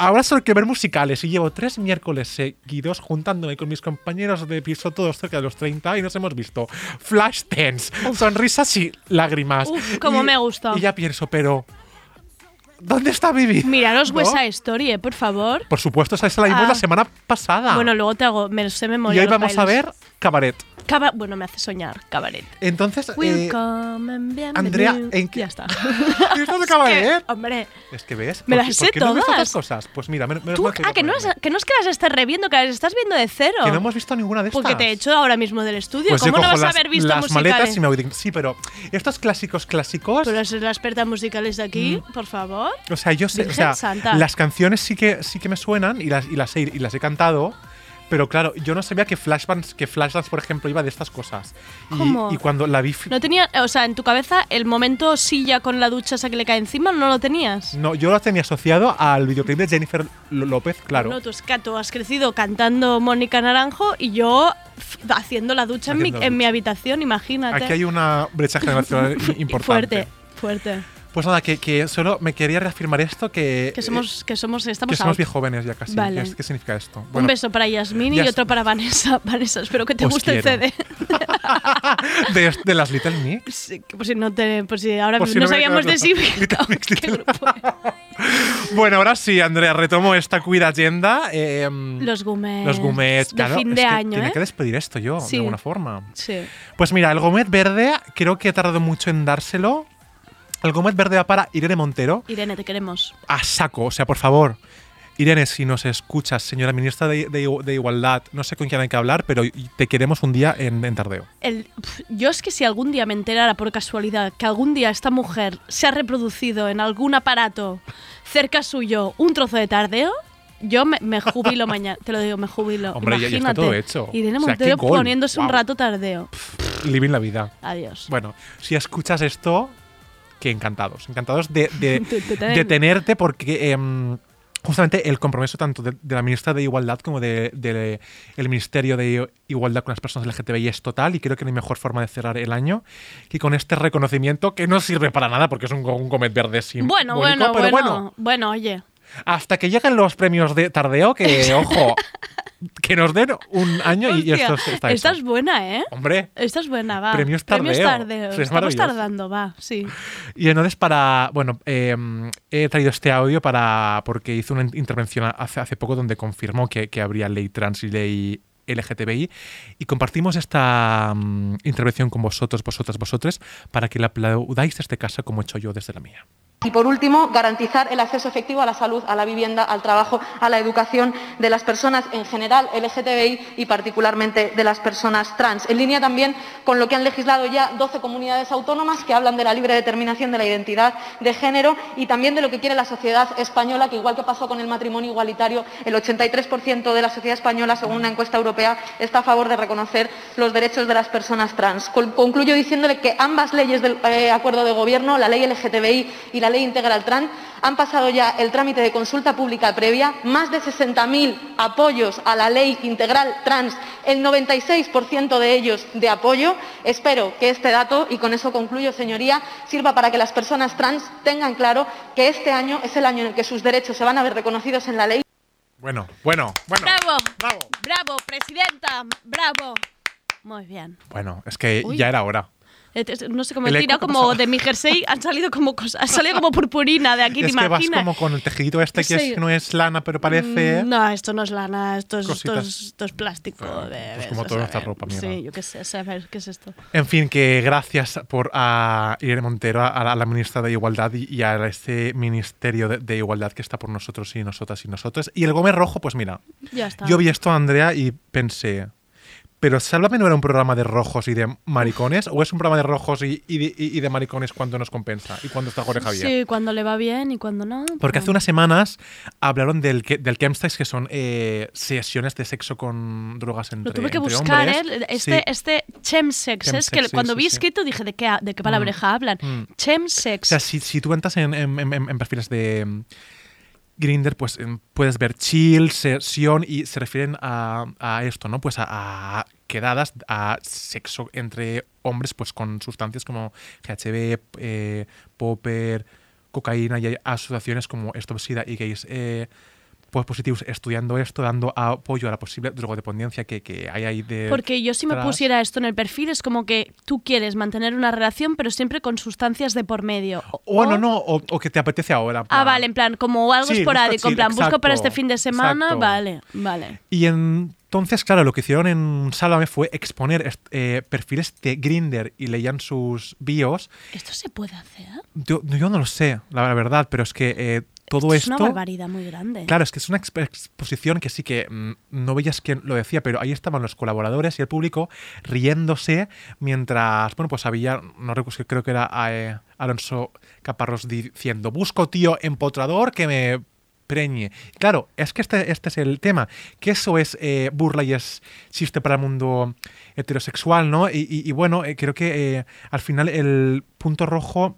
ahora solo que ver musicales y llevo tres miércoles seguidos juntándome con mis compañeros de piso todos cerca de los 30 y nos hemos visto flash dance, sonrisas y lágrimas. Uf, cómo Y- me gusta. Y ya pienso, pero ¿dónde está mi vida? Miraros ¿No? Story, eh, por favor. Por supuesto, esa esa la vimos Ah. la semana pasada. Bueno, luego te hago, me sé memoria. y hoy los vamos a ver Cabaret. Caba- bueno, me hace soñar, cabaret. Entonces, eh. Andrea, ¿en qué- Ya está. [laughs] ¿Esto de Cabaret? Hombre, Es que ves. Me ¿por las sé por qué no ves todas. estas cosas? Pues mira, men- menos tú, que ah, que no, las- que no es que las estás reviendo, que las estás viendo de cero. Que no hemos visto ninguna de estas. Porque te he hecho ahora mismo del estudio. Pues ¿Cómo no vas a las, haber visto las musicales? maletas y me voy. Sí, pero estos clásicos clásicos. Tú eres la experta en musicales de aquí, por favor. o sea, yo sé, o sea, Santa. las canciones sí que sí que me suenan y las y las he, y las he cantado. Pero claro, yo no sabía que Flashdance, que Flashdance, por ejemplo, iba de estas cosas. Y, ¿Cómo? y cuando la vi, No tenía, o sea, en tu cabeza el momento silla con la ducha esa que le cae encima no lo tenías. no, yo lo tenía asociado al videoclip de Jennifer López, claro. No, tú, es que tú has crecido cantando Mónica Naranjo y yo haciendo la ducha en mi, la en mi ducha. habitación, imagínate. Aquí hay una brecha generacional [laughs] importante. Fuerte, fuerte. Pues nada, que, que solo me quería reafirmar esto, que, Que somos, que somos, eh, estamos que somos out. viejóvenes ya casi. Vale. ¿Qué, qué significa esto? Un beso para Yasmín y otro para Vanessa. [laughs] Vanessa, espero que te Os guste quiero. el CD. [laughs] de, de las Little Mix. Sí, por si no te, por si ahora Por si no, sabíamos de sí. [laughs] Bueno, ahora sí, Andrea, retomo esta queer agenda. eh, Los gumets. Los gumets, De claro, fin es de que año, Tiene ¿eh? que despedir esto yo, Sí. de alguna forma. Sí. Pues mira, el gomet verde, creo que he tardado mucho en dárselo. El gomet verde va para Irene Montero. Irene, te queremos. A saco, o sea, por favor. Irene, si nos escuchas, señora ministra de, de- de Igualdad, no sé con quién hay que hablar, pero te queremos un día en, en Tardeo. El- yo es que si algún día me enterara por casualidad que algún día esta mujer se ha reproducido en algún aparato cerca suyo un trozo de tardeo, yo me, me jubilo [laughs] mañana. Te lo digo, me jubilo. Hombre, ya- ya está Imagínate. todo hecho. Irene O sea, Montero poniéndose un rato tardeo. Living la vida. Adiós. Bueno, si escuchas esto, que encantados. Encantados de, de- [laughs] De- de tener- de tenerte porque em, justamente el compromiso tanto de, de la ministra de Igualdad como del de, el Ministerio de Igualdad con las personas LGTBI es total y creo que no hay mejor forma de cerrar el año que con este reconocimiento que no sirve para nada porque es un, un comet verde simbólico, Bueno, bueno, pero bueno, bueno, bueno, oye. Hasta que lleguen los premios de Tardeo, que [laughs] ojo, que nos den un año y, esto está esta hecho. es buena, ¿eh? Hombre, Esta es buena, va. Premios Premios Tardeo. tardeo. Sí, es Estamos tardando, va, sí. Y entonces para, bueno, eh, he traído este audio para porque hizo una intervención hace, hace poco donde confirmó que, que habría ley trans y ley LGTBI y compartimos esta mm, intervención con vosotros, vosotras, vosotres para que la aplaudáis desde casa como he hecho yo desde la mía. Y por último, garantizar el acceso efectivo a la salud, a la vivienda, al trabajo, a la educación de las personas en general LGTBI y particularmente de las personas trans. En línea también con lo que han legislado ya 12 comunidades autónomas que hablan de la libre determinación de la identidad de género y también de lo que quiere la sociedad española, que igual que pasó con el matrimonio igualitario, el 83% de la sociedad española, según una encuesta europea, está a favor de reconocer los derechos de las personas trans. Con- Concluyo diciéndole que ambas leyes del eh, acuerdo de gobierno, la ley LGTBI y la ley integral trans, han pasado ya el trámite de consulta pública previa, más de 60.000 apoyos a la ley integral trans, el 96% de ellos de apoyo. Espero que este dato, y con eso concluyo, señoría, sirva para que las personas trans tengan claro que este año es el año en el que sus derechos se van a ver reconocidos en la ley. Bueno, bueno, bueno. ¡Bravo! ¡Bravo! ¡Bravo, presidenta! ¡Bravo! Muy bien. Bueno, es que Uy. ya era hora. Eh, eh, No sé cómo he tirado ¿cómo como de mi jersey, han salido como cosas, ha salido como purpurina de aquí, es ¿te que vas imaginas? como con el tejidito este que, Sí. es, no es lana, pero parece... Mm, No, esto no es lana, esto es, esto es, esto es plástico. de- pues como toda nuestra ropa, mierda. Sí, yo qué sé, saber qué es esto. En fin, que gracias por a Irene Montero, a la, a la ministra de Igualdad y, y a este Ministerio de, de Igualdad que está por nosotros y nosotras y nosotros. Y el Gómez Rojo, pues mira, Ya está. yo vi esto a Andrea y pensé, pero Sálvame no era un programa de rojos y de maricones, o es un programa de rojos y, y de, y- y de maricones cuando nos compensa y cuando está Jorge Javier. Sí, cuando le va bien y cuando no. Porque hace unas semanas hablaron del, del chemsex, que son eh, sesiones de sexo con drogas entre Lo tuve que buscar. ¿eh? Este, Sí. este chemsex, es que sí, cuando sí, vi escrito dije, ¿de qué, de qué palabreja hablan? Mm. Chemsex. O sea, si, si tú entras en, en- en- en perfiles de Grinder, pues em, puedes ver chill, sesión y se refieren a, a esto, ¿no? Pues a, a quedadas, a sexo entre hombres, pues con sustancias como GHB, eh, popper, cocaína y asociaciones como Stop SIDA y gays. Eh, pues positivos estudiando esto, dando apoyo a la posible drogodependencia que, que hay ahí de. Porque yo si me pusiera esto en el perfil es como que tú quieres mantener una relación pero siempre con sustancias de por medio. O- O no, no, o, o que te apetece ahora. Ah, vale, en plan, como algo Sí, esporádico, busca en plan, busco para este fin de semana, exacto. vale, vale. Y entonces, claro, lo que hicieron en Sálvame fue exponer eh, perfiles de Grinder y leían sus bios. ¿Esto se puede hacer? Yo, yo no lo sé, la, la verdad, pero es que eh, todo es esto. una barbaridad muy grande. Claro, es que es una exp- exposición que sí que mm, no veías quién lo decía, pero ahí estaban los colaboradores y el público riéndose mientras, bueno, pues había, no recuerdo, creo que era eh, Alonso Caparrós diciendo, busco tío empotrador que me preñe. Claro, es que este, este es el tema, que eso es eh, burla y es chiste para el mundo heterosexual, ¿no? Y, y- y bueno, eh, creo que al final el punto rojo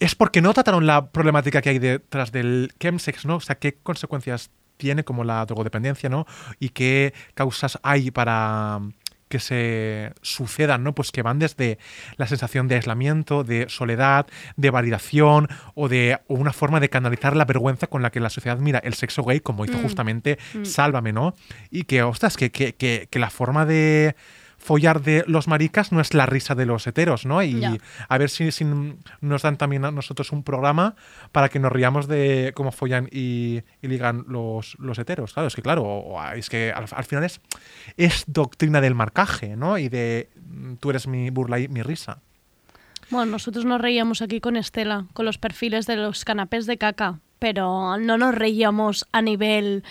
es porque no trataron la problemática que hay detrás del chemsex, ¿no? O sea, qué consecuencias tiene como la drogodependencia, ¿no? Y qué causas hay para que se sucedan, ¿no? Pues que van desde la sensación de aislamiento, de soledad, de validación o de o una forma de canalizar la vergüenza con la que la sociedad mira el sexo gay, como hizo Mm. justamente Mm. Sálvame, ¿no? Y que, ostras, que, que, que, que la forma de follar de los maricas no es la risa de los heteros, ¿no? Y a ver si, si nos dan también a nosotros un programa para que nos riamos de cómo follan y, y ligan los, los heteros. Claro, es que claro, o- es que al, al final es, es doctrina del marcaje, ¿no? Y de mm, tú eres mi burla y mi risa. Bueno, nosotros nos reíamos aquí con Estela, con los perfiles de los canapés de caca, pero no nos reíamos a nivel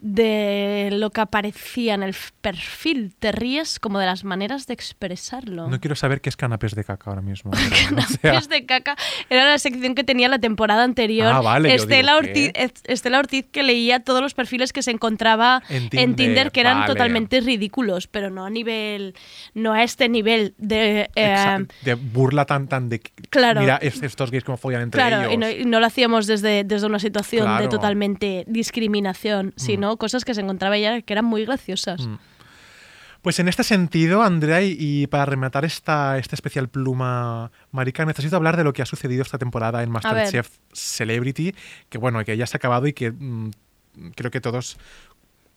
de lo que aparecía en el perfil. Te ríes como de las maneras de expresarlo. No quiero saber qué es canapés de caca ahora mismo. [laughs] pero, o sea, Canapés de caca era la sección que tenía la temporada anterior. Ah, vale, Estela, digo, Ortiz, Estela Ortiz que leía todos los perfiles que se encontraba En en Tinder, que eran vale. totalmente ridículos, pero no a nivel, no a este nivel de eh, de burla tan tan de Claro. mira es- estos gays como follan entre Claro, ellos. y no, y no lo hacíamos desde, desde una situación de totalmente discriminación, sino cosas que se encontraba ella que eran muy graciosas. Mm. Pues en este sentido, Andrea, y, para rematar esta, esta especial pluma marica, necesito hablar de lo que ha sucedido esta temporada en Masterchef Celebrity, que bueno, que ya se ha acabado y que mm, creo que todos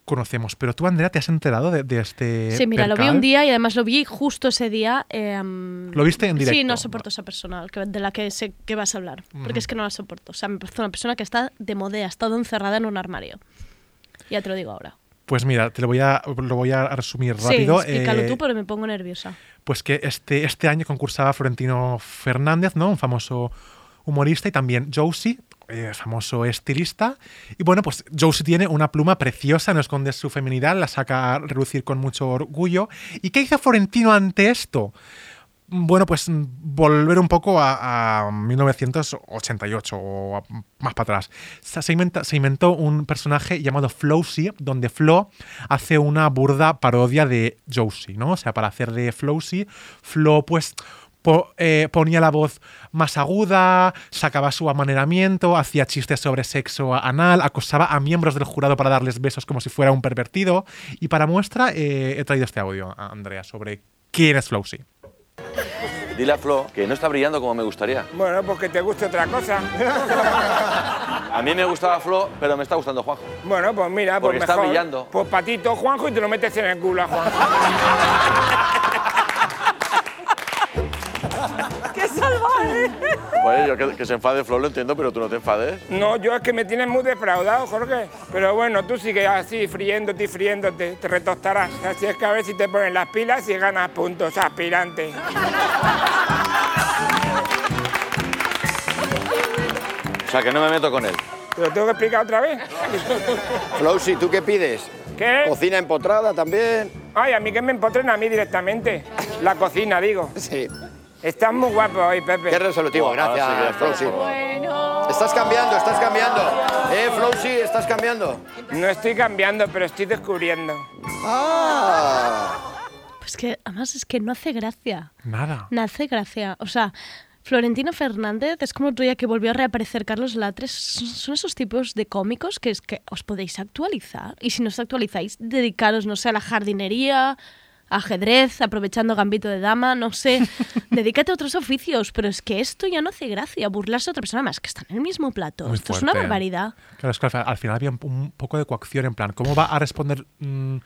conocemos. Pero tú, Andrea, ¿te has enterado de, de este Sí, mira, lo vi percal? un día y además lo vi justo ese día. em, ¿Lo viste en Sí, directo? no soporto esa persona de la que sé que vas a hablar, porque Ujú. es que no la soporto. O sea, me parece una persona que está de modé, ha estado encerrada en un armario. Ya te lo digo ahora. Pues mira, te lo voy a, lo voy a resumir Sí, rápido. explícalo Eh, tú, pero me pongo nerviosa. Pues que este, este año concursaba Florentino Fernández, ¿no? Un famoso humorista y también Josie, eh, famoso estilista. Y bueno, pues Josie tiene una pluma preciosa, no esconde su feminidad, la saca a relucir con mucho orgullo. ¿Y qué hizo Florentino ante esto? Bueno, pues mm, volver un poco a, a 1988 o más para atrás. Se, inventó un personaje llamado Flowsy, donde Flo hace una burda parodia de Josie, ¿no? O sea, para hacer de Flowsy, Flo pues eh, ponía la voz más aguda, sacaba su amaneramiento, hacía chistes sobre sexo anal, acosaba a miembros del jurado para darles besos como si fuera un pervertido. Y para muestra eh, he traído este audio, Andrea, sobre quién es Flowsy. Dile a Flo que no está brillando como me gustaría. Bueno, pues que te guste otra cosa. [laughs] A mí me gustaba Flo, pero me está gustando Juanjo. Bueno, pues mira, pues Porque está mejor. brillando. Pues patito Juanjo y te lo metes en el culo a Juanjo. [laughs] ¡Qué salvaje! Pues yo que, que se enfade Flo lo entiendo, pero tú no te enfades. No, yo es que me tienes muy defraudado, Jorge. Pero bueno, tú sigues así, friéndote y friéndote, te retostarás. Así es que a ver si te ponen las pilas y ganas puntos, aspirante. O sea, que no me meto con él. ¿Te lo tengo que explicar otra vez? Flowsy, ¿tú qué pides? ¿Qué? ¿Cocina empotrada también? Ay, a mí que me empotren a mí directamente. La cocina, digo. Sí. Estás muy guapo hoy, Pepe. Qué resolutivo, gracias, Flowsy. Estás cambiando, estás cambiando. Eh, Flowsy, estás cambiando. No estoy cambiando, pero estoy descubriendo. Ah. Pues que además es que no hace gracia. Nada. No hace gracia. O sea, Florentino Fernández es como día que volvió a reaparecer Carlos Latres. Son son esos tipos de cómicos que es que os podéis actualizar. Y si no os actualizáis, dedicaros, no sé, a la jardinería, ajedrez, aprovechando gambito de dama, no sé. [laughs] Dedícate a otros oficios. Pero es que esto ya no hace gracia. Burlarse a otra persona más que está en el mismo plato. Muy esto es una barbaridad. Claro, es que al, fi- al final había un, un poco de coacción en plan, ¿cómo va a responder mm,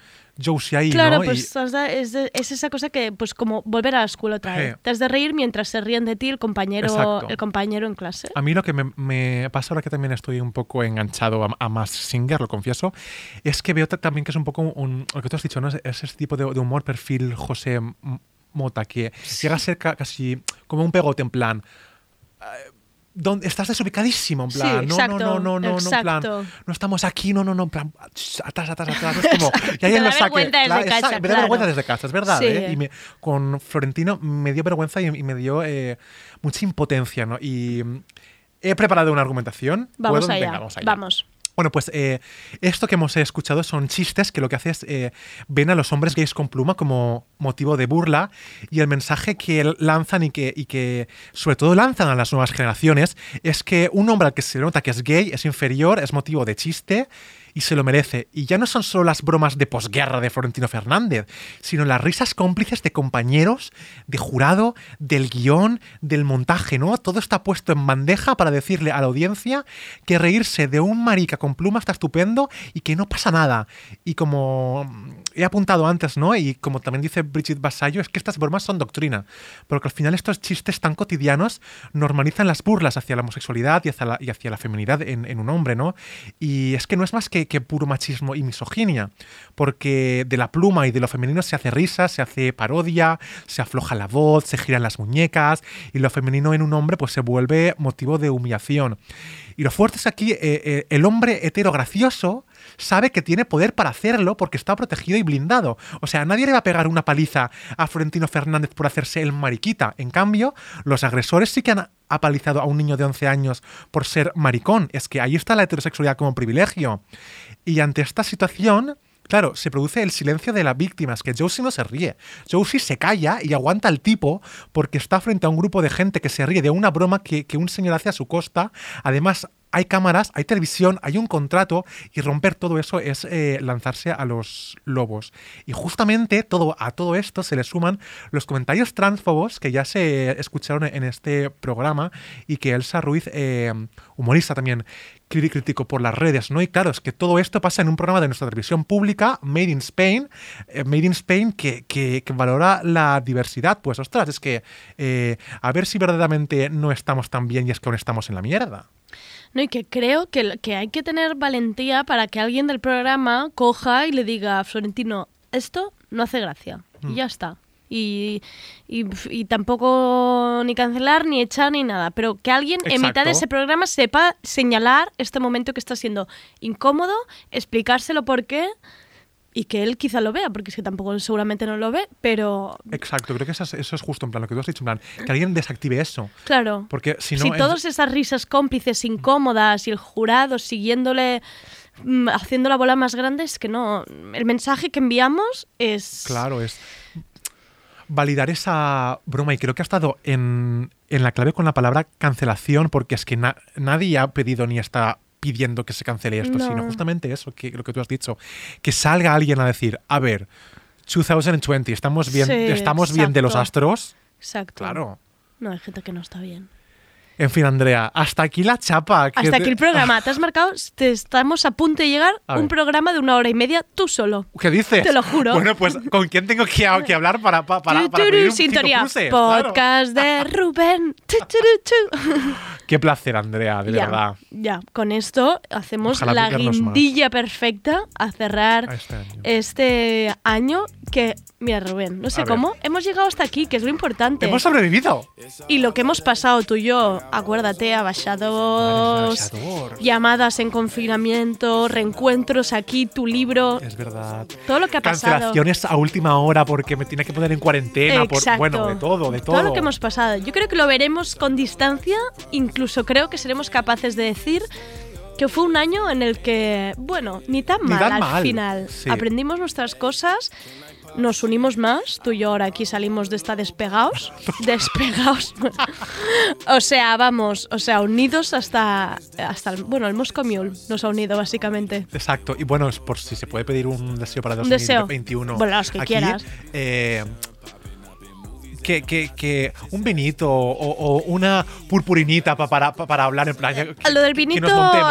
Josie ahí, Claro, no? Y- pues has de- es, de- es esa cosa que, pues como volver a la escuela otra vez. Sí. Te has de reír mientras se ríen de ti el compañero, Exacto. el compañero en clase. A mí lo que me, me pasa ahora que también estoy un poco enganchado a, a más Singer, lo confieso, es que veo ta- también que es un poco un, lo que tú has dicho, ¿no? Es, es ese tipo de, de humor perfil José Mota, que llega a ser ca- casi como un pegote en plan... ¿dónde- estás desubicadísimo, en plan, no, exacto, no, no, no, no, no, plan, no estamos aquí, no, no, no, en plan, atrás, atrás, atrás, es como, y da lo saque. vergüenza desde casa, Me da vergüenza desde casa, es verdad, Sí. ¿eh? Y me- con Florentino me dio vergüenza y, y me dio eh, mucha impotencia, ¿no? Y mm, he preparado una argumentación. Vamos allá. Venga, vamos allá. Vamos. Bueno, pues eh, esto que hemos escuchado son chistes que lo que hace es eh, ven a los hombres gays con pluma como motivo de burla y el mensaje que lanzan y que, y que sobre todo lanzan a las nuevas generaciones es que un hombre al que se nota que es gay es inferior, es motivo de chiste y se lo merece. Y ya no son solo las bromas de posguerra de Florentino Fernández, sino las risas cómplices de compañeros, de jurado, del guion, del montaje, ¿no? Todo está puesto en bandeja para decirle a la audiencia que reírse de un marica con pluma está estupendo y que no pasa nada. Y como he apuntado antes, ¿no? Y como también dice Brigitte Basayo, es que estas bromas son doctrina, porque al final estos chistes tan cotidianos normalizan las burlas hacia la homosexualidad y hacia la, y hacia la feminidad en un hombre, ¿no? Y es que no es más que, que puro machismo y misoginia, porque de la pluma y de lo femenino se hace risa, se hace parodia, se afloja la voz, se giran las muñecas, y lo femenino en un hombre pues se vuelve motivo de humillación. Y lo fuerte es aquí, eh, eh, el hombre hetero gracioso sabe que tiene poder para hacerlo porque está protegido y blindado. O sea, nadie le va a pegar una paliza a Florentino Fernández por hacerse el mariquita. En cambio, los agresores sí que han apalizado a un niño de 11 años por ser maricón. Es que ahí está la heterosexualidad como privilegio. Y ante esta situación, Claro, se produce el silencio de la víctima, es que Josie no se ríe. Josie se calla y aguanta al tipo porque está frente a un grupo de gente que se ríe de una broma que, que un señor hace a su costa. Además, hay cámaras, hay televisión, hay un contrato y romper todo eso es eh, lanzarse a los lobos. Y justamente todo, a todo esto se le suman los comentarios transfobos que ya se escucharon en este programa y que Elsa Ruiz, eh, humorista también, criticó por las redes, ¿no? Y claro, es que todo esto pasa en un programa de nuestra televisión pública, Made in Spain, eh, Made in Spain, que, que- que valora la diversidad. Pues ostras, es que eh, a ver si verdaderamente no estamos tan bien y es que aún estamos en la mierda. No, y que creo que, que hay que tener valentía para que alguien del programa coja y le diga a Florentino, esto no hace gracia. Mm. Y ya está. Y, y, y tampoco ni cancelar, ni echar, ni nada. Pero que alguien en mitad de ese programa sepa señalar este momento que está siendo incómodo, explicárselo por qué y que él quizá lo vea, porque es que tampoco seguramente no lo ve, pero Exacto, creo que eso es, eso es justo en plan lo que tú has dicho, en plan, que alguien desactive eso. claro. Porque si no. si todas esas risas cómplices incómodas y el jurado siguiéndole, mm, haciendo la bola más grande, es que no. El mensaje que enviamos es. Claro, es validar esa broma y creo que ha estado en, en la clave con la palabra cancelación porque es que na- nadie ha pedido ni está pidiendo que se cancele esto, No. sino justamente eso, que lo que tú has dicho, que salga alguien a decir, a ver, 2020, estamos bien, Sí, estamos bien de los astros. Exacto. Claro. No, hay gente que no está bien. En fin, Andrea, hasta aquí la chapa. que Hasta aquí el programa. [laughs] Te has marcado, te estamos a punto de llegar A un programa de una hora y media tú solo. ¿Qué dices? Te lo juro. Bueno, pues ¿con quién tengo que, que hablar para, para, para, para pedir un sintonía. cruces? Claro. Podcast de [laughs] Rubén. [laughs] Qué placer, Andrea, de ya, verdad. Ya, con esto hacemos Ojalá la más. guindilla perfecta a cerrar este año. este año que, mira Rubén, no sé A ver. cómo, hemos llegado hasta aquí, que es lo importante. Hemos sobrevivido. Y lo que hemos pasado tú y yo, acuérdate, abaixados, llamadas en confinamiento, reencuentros aquí, tu libro, Es verdad. todo lo que ha pasado. Cancelaciones a última hora porque me tiene que poner en cuarentena. Por, bueno, de todo, de todo. Todo lo que hemos pasado. Yo creo que lo veremos con distancia, incluso creo que seremos capaces de decir que fue un año en el que, bueno, ni tan Ni mal tan al mal, final. sí. Aprendimos nuestras cosas, nos unimos más, tú y yo ahora aquí salimos de esta despegados, [laughs] despegados. o sea, vamos, o sea, unidos hasta, hasta el, bueno, el Moscow Mule nos ha unido básicamente. Exacto. Y bueno, es por si se puede pedir un deseo para deseo. 2021. Bueno, los que aquí, quieras. eh, que, que, que un vinito o, o una purpurinita pa- para, pa- para hablar en plan. que- Lo del vinito,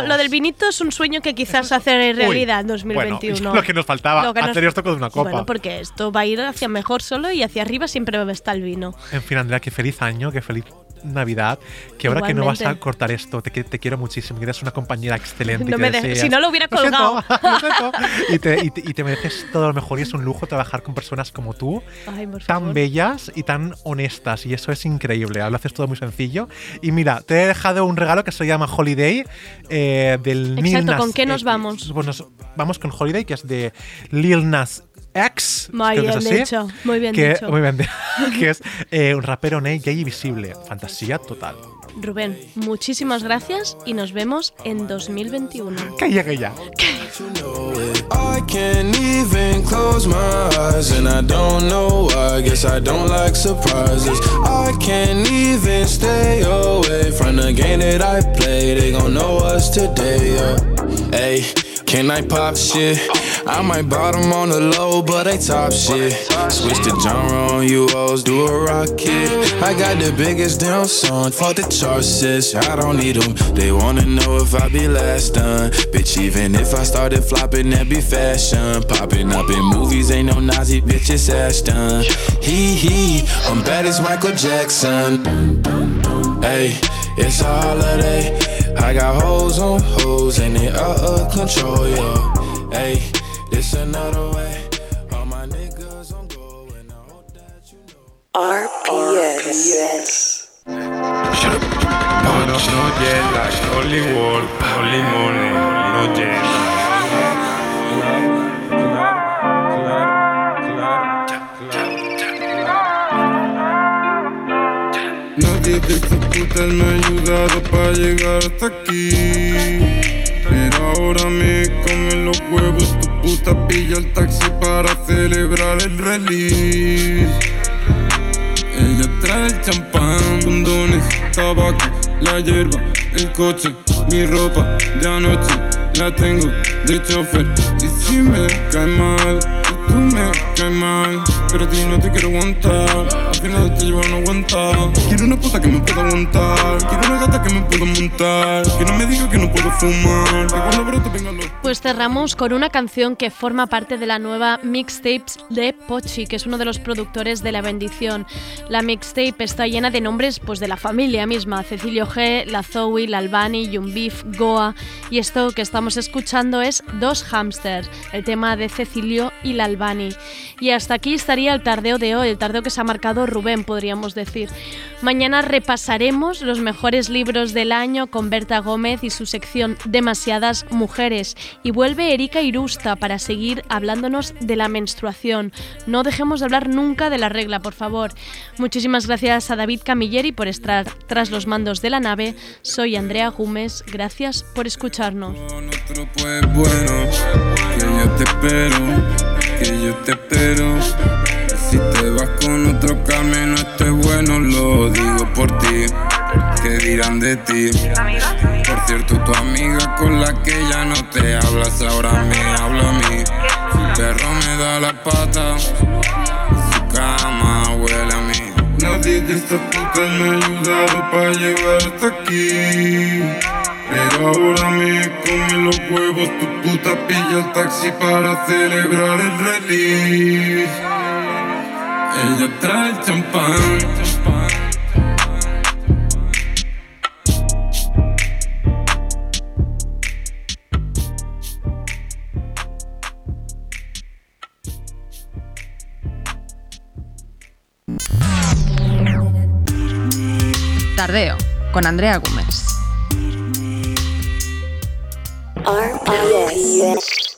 lo del vinito es un sueño que quizás hacer realidad en 2021. Bueno, lo que nos faltaba, Lo que nos- hacer esto con una copa. Bueno, porque esto va a ir hacia mejor solo y hacia arriba siempre está el vino. En fin, Andrea, qué feliz año, qué feliz Navidad. Que ahora que no vas a cortar esto, te, quiero muchísimo, que eres una compañera excelente. No que me de- deseas- si no lo hubiera Lo siento, colgado. [laughs] lo y, te, y te- y te mereces todo lo mejor y es un lujo trabajar con personas como tú, Ay, tan favor. bellas y tan honestas. Y eso es increíble. Lo haces todo muy sencillo. Y mira, te he dejado un regalo que se llama Holiday eh, del Lil Exacto, Nas ¿con qué nos vamos? Pues nos vamos con Holiday, que es de Lil Nas X. Muy creo que bien es así, dicho, muy bien que, dicho. Muy bien, [laughs] que es eh, un rapero gay gay y visible. Fantasía total. Rubén, muchísimas gracias y nos vemos en 2021. Que llegue ya. I can't even close my eyes, and I don't know why. I guess I don't like surprises. I can't even stay away from the game that I play. They gon' know us today, yeah. Hey, Can I pop shit? I might bottom on the low, but they top shit. Switch the genre on you hoes, do a rocket. I got the biggest damn song, fuck the chart sis. I don't need them. They wanna know if I be last done. Bitch, even if I started flopping, that be fashion. Popping up in movies, ain't no Nazi bitch, it's Ashton. Hee hee, I'm bad as Michael Jackson. Hey, it's a holiday. I got hoes on hoes, and they out of control, yo. Hey, this another way. All my niggas on go, and I hope that you know. RPS. No, Nadie de putas me ha ayudado para llegar hasta aquí. Pero ahora me pilla el taxi para celebrar el release. Ella trae el champán, condones, tabaco, la hierba, el coche, mi ropa de anoche. La tengo de chofer y si me cae mal, tú me. Pero a ti no te quiero aguantar, al final te llevo a no aguantar. Quiero una puta que me pueda aguantar, quiero Pues cerramos con una canción que forma parte de la nueva mixtapes de Pochi, que es uno de los productores de La Bendición. La mixtape está llena de nombres pues, de la familia misma, Cecilio G, La Zoe, La Albani, Yumbif, Goa, y esto que estamos escuchando es Dos Hamsters, el tema de Cecilio y La. Y hasta aquí estaría el tardeo de hoy, el tardeo que se ha marcado Rubén, podríamos decir. Mañana repasaremos los mejores libros del año con Berta Gómez y su sección Demasiadas Mujeres. Y vuelve Erika Irusta para seguir hablándonos de la menstruación. No dejemos de hablar nunca de la regla, por favor. Muchísimas gracias a David Camilleri por estar tras los mandos de la nave. Soy Andrea Gómez. Gracias por escucharnos. pues bueno Que yo te espero, que yo te espero. Si te vas con otro camino este bueno Lo digo por ti, ¿qué dirán de ti? Por cierto, tu amiga con la que ya no te hablas Ahora me habla a mí. Su perro me da la pata Su cama huele a mí. Nadie de estas putas me ha ayudado para llegar hasta aquí pero ahora me comen los huevos, tu puta pilla el taxi para celebrar el release. Ella trae el champán. Tardeo, con Andrea Gómez. RPS.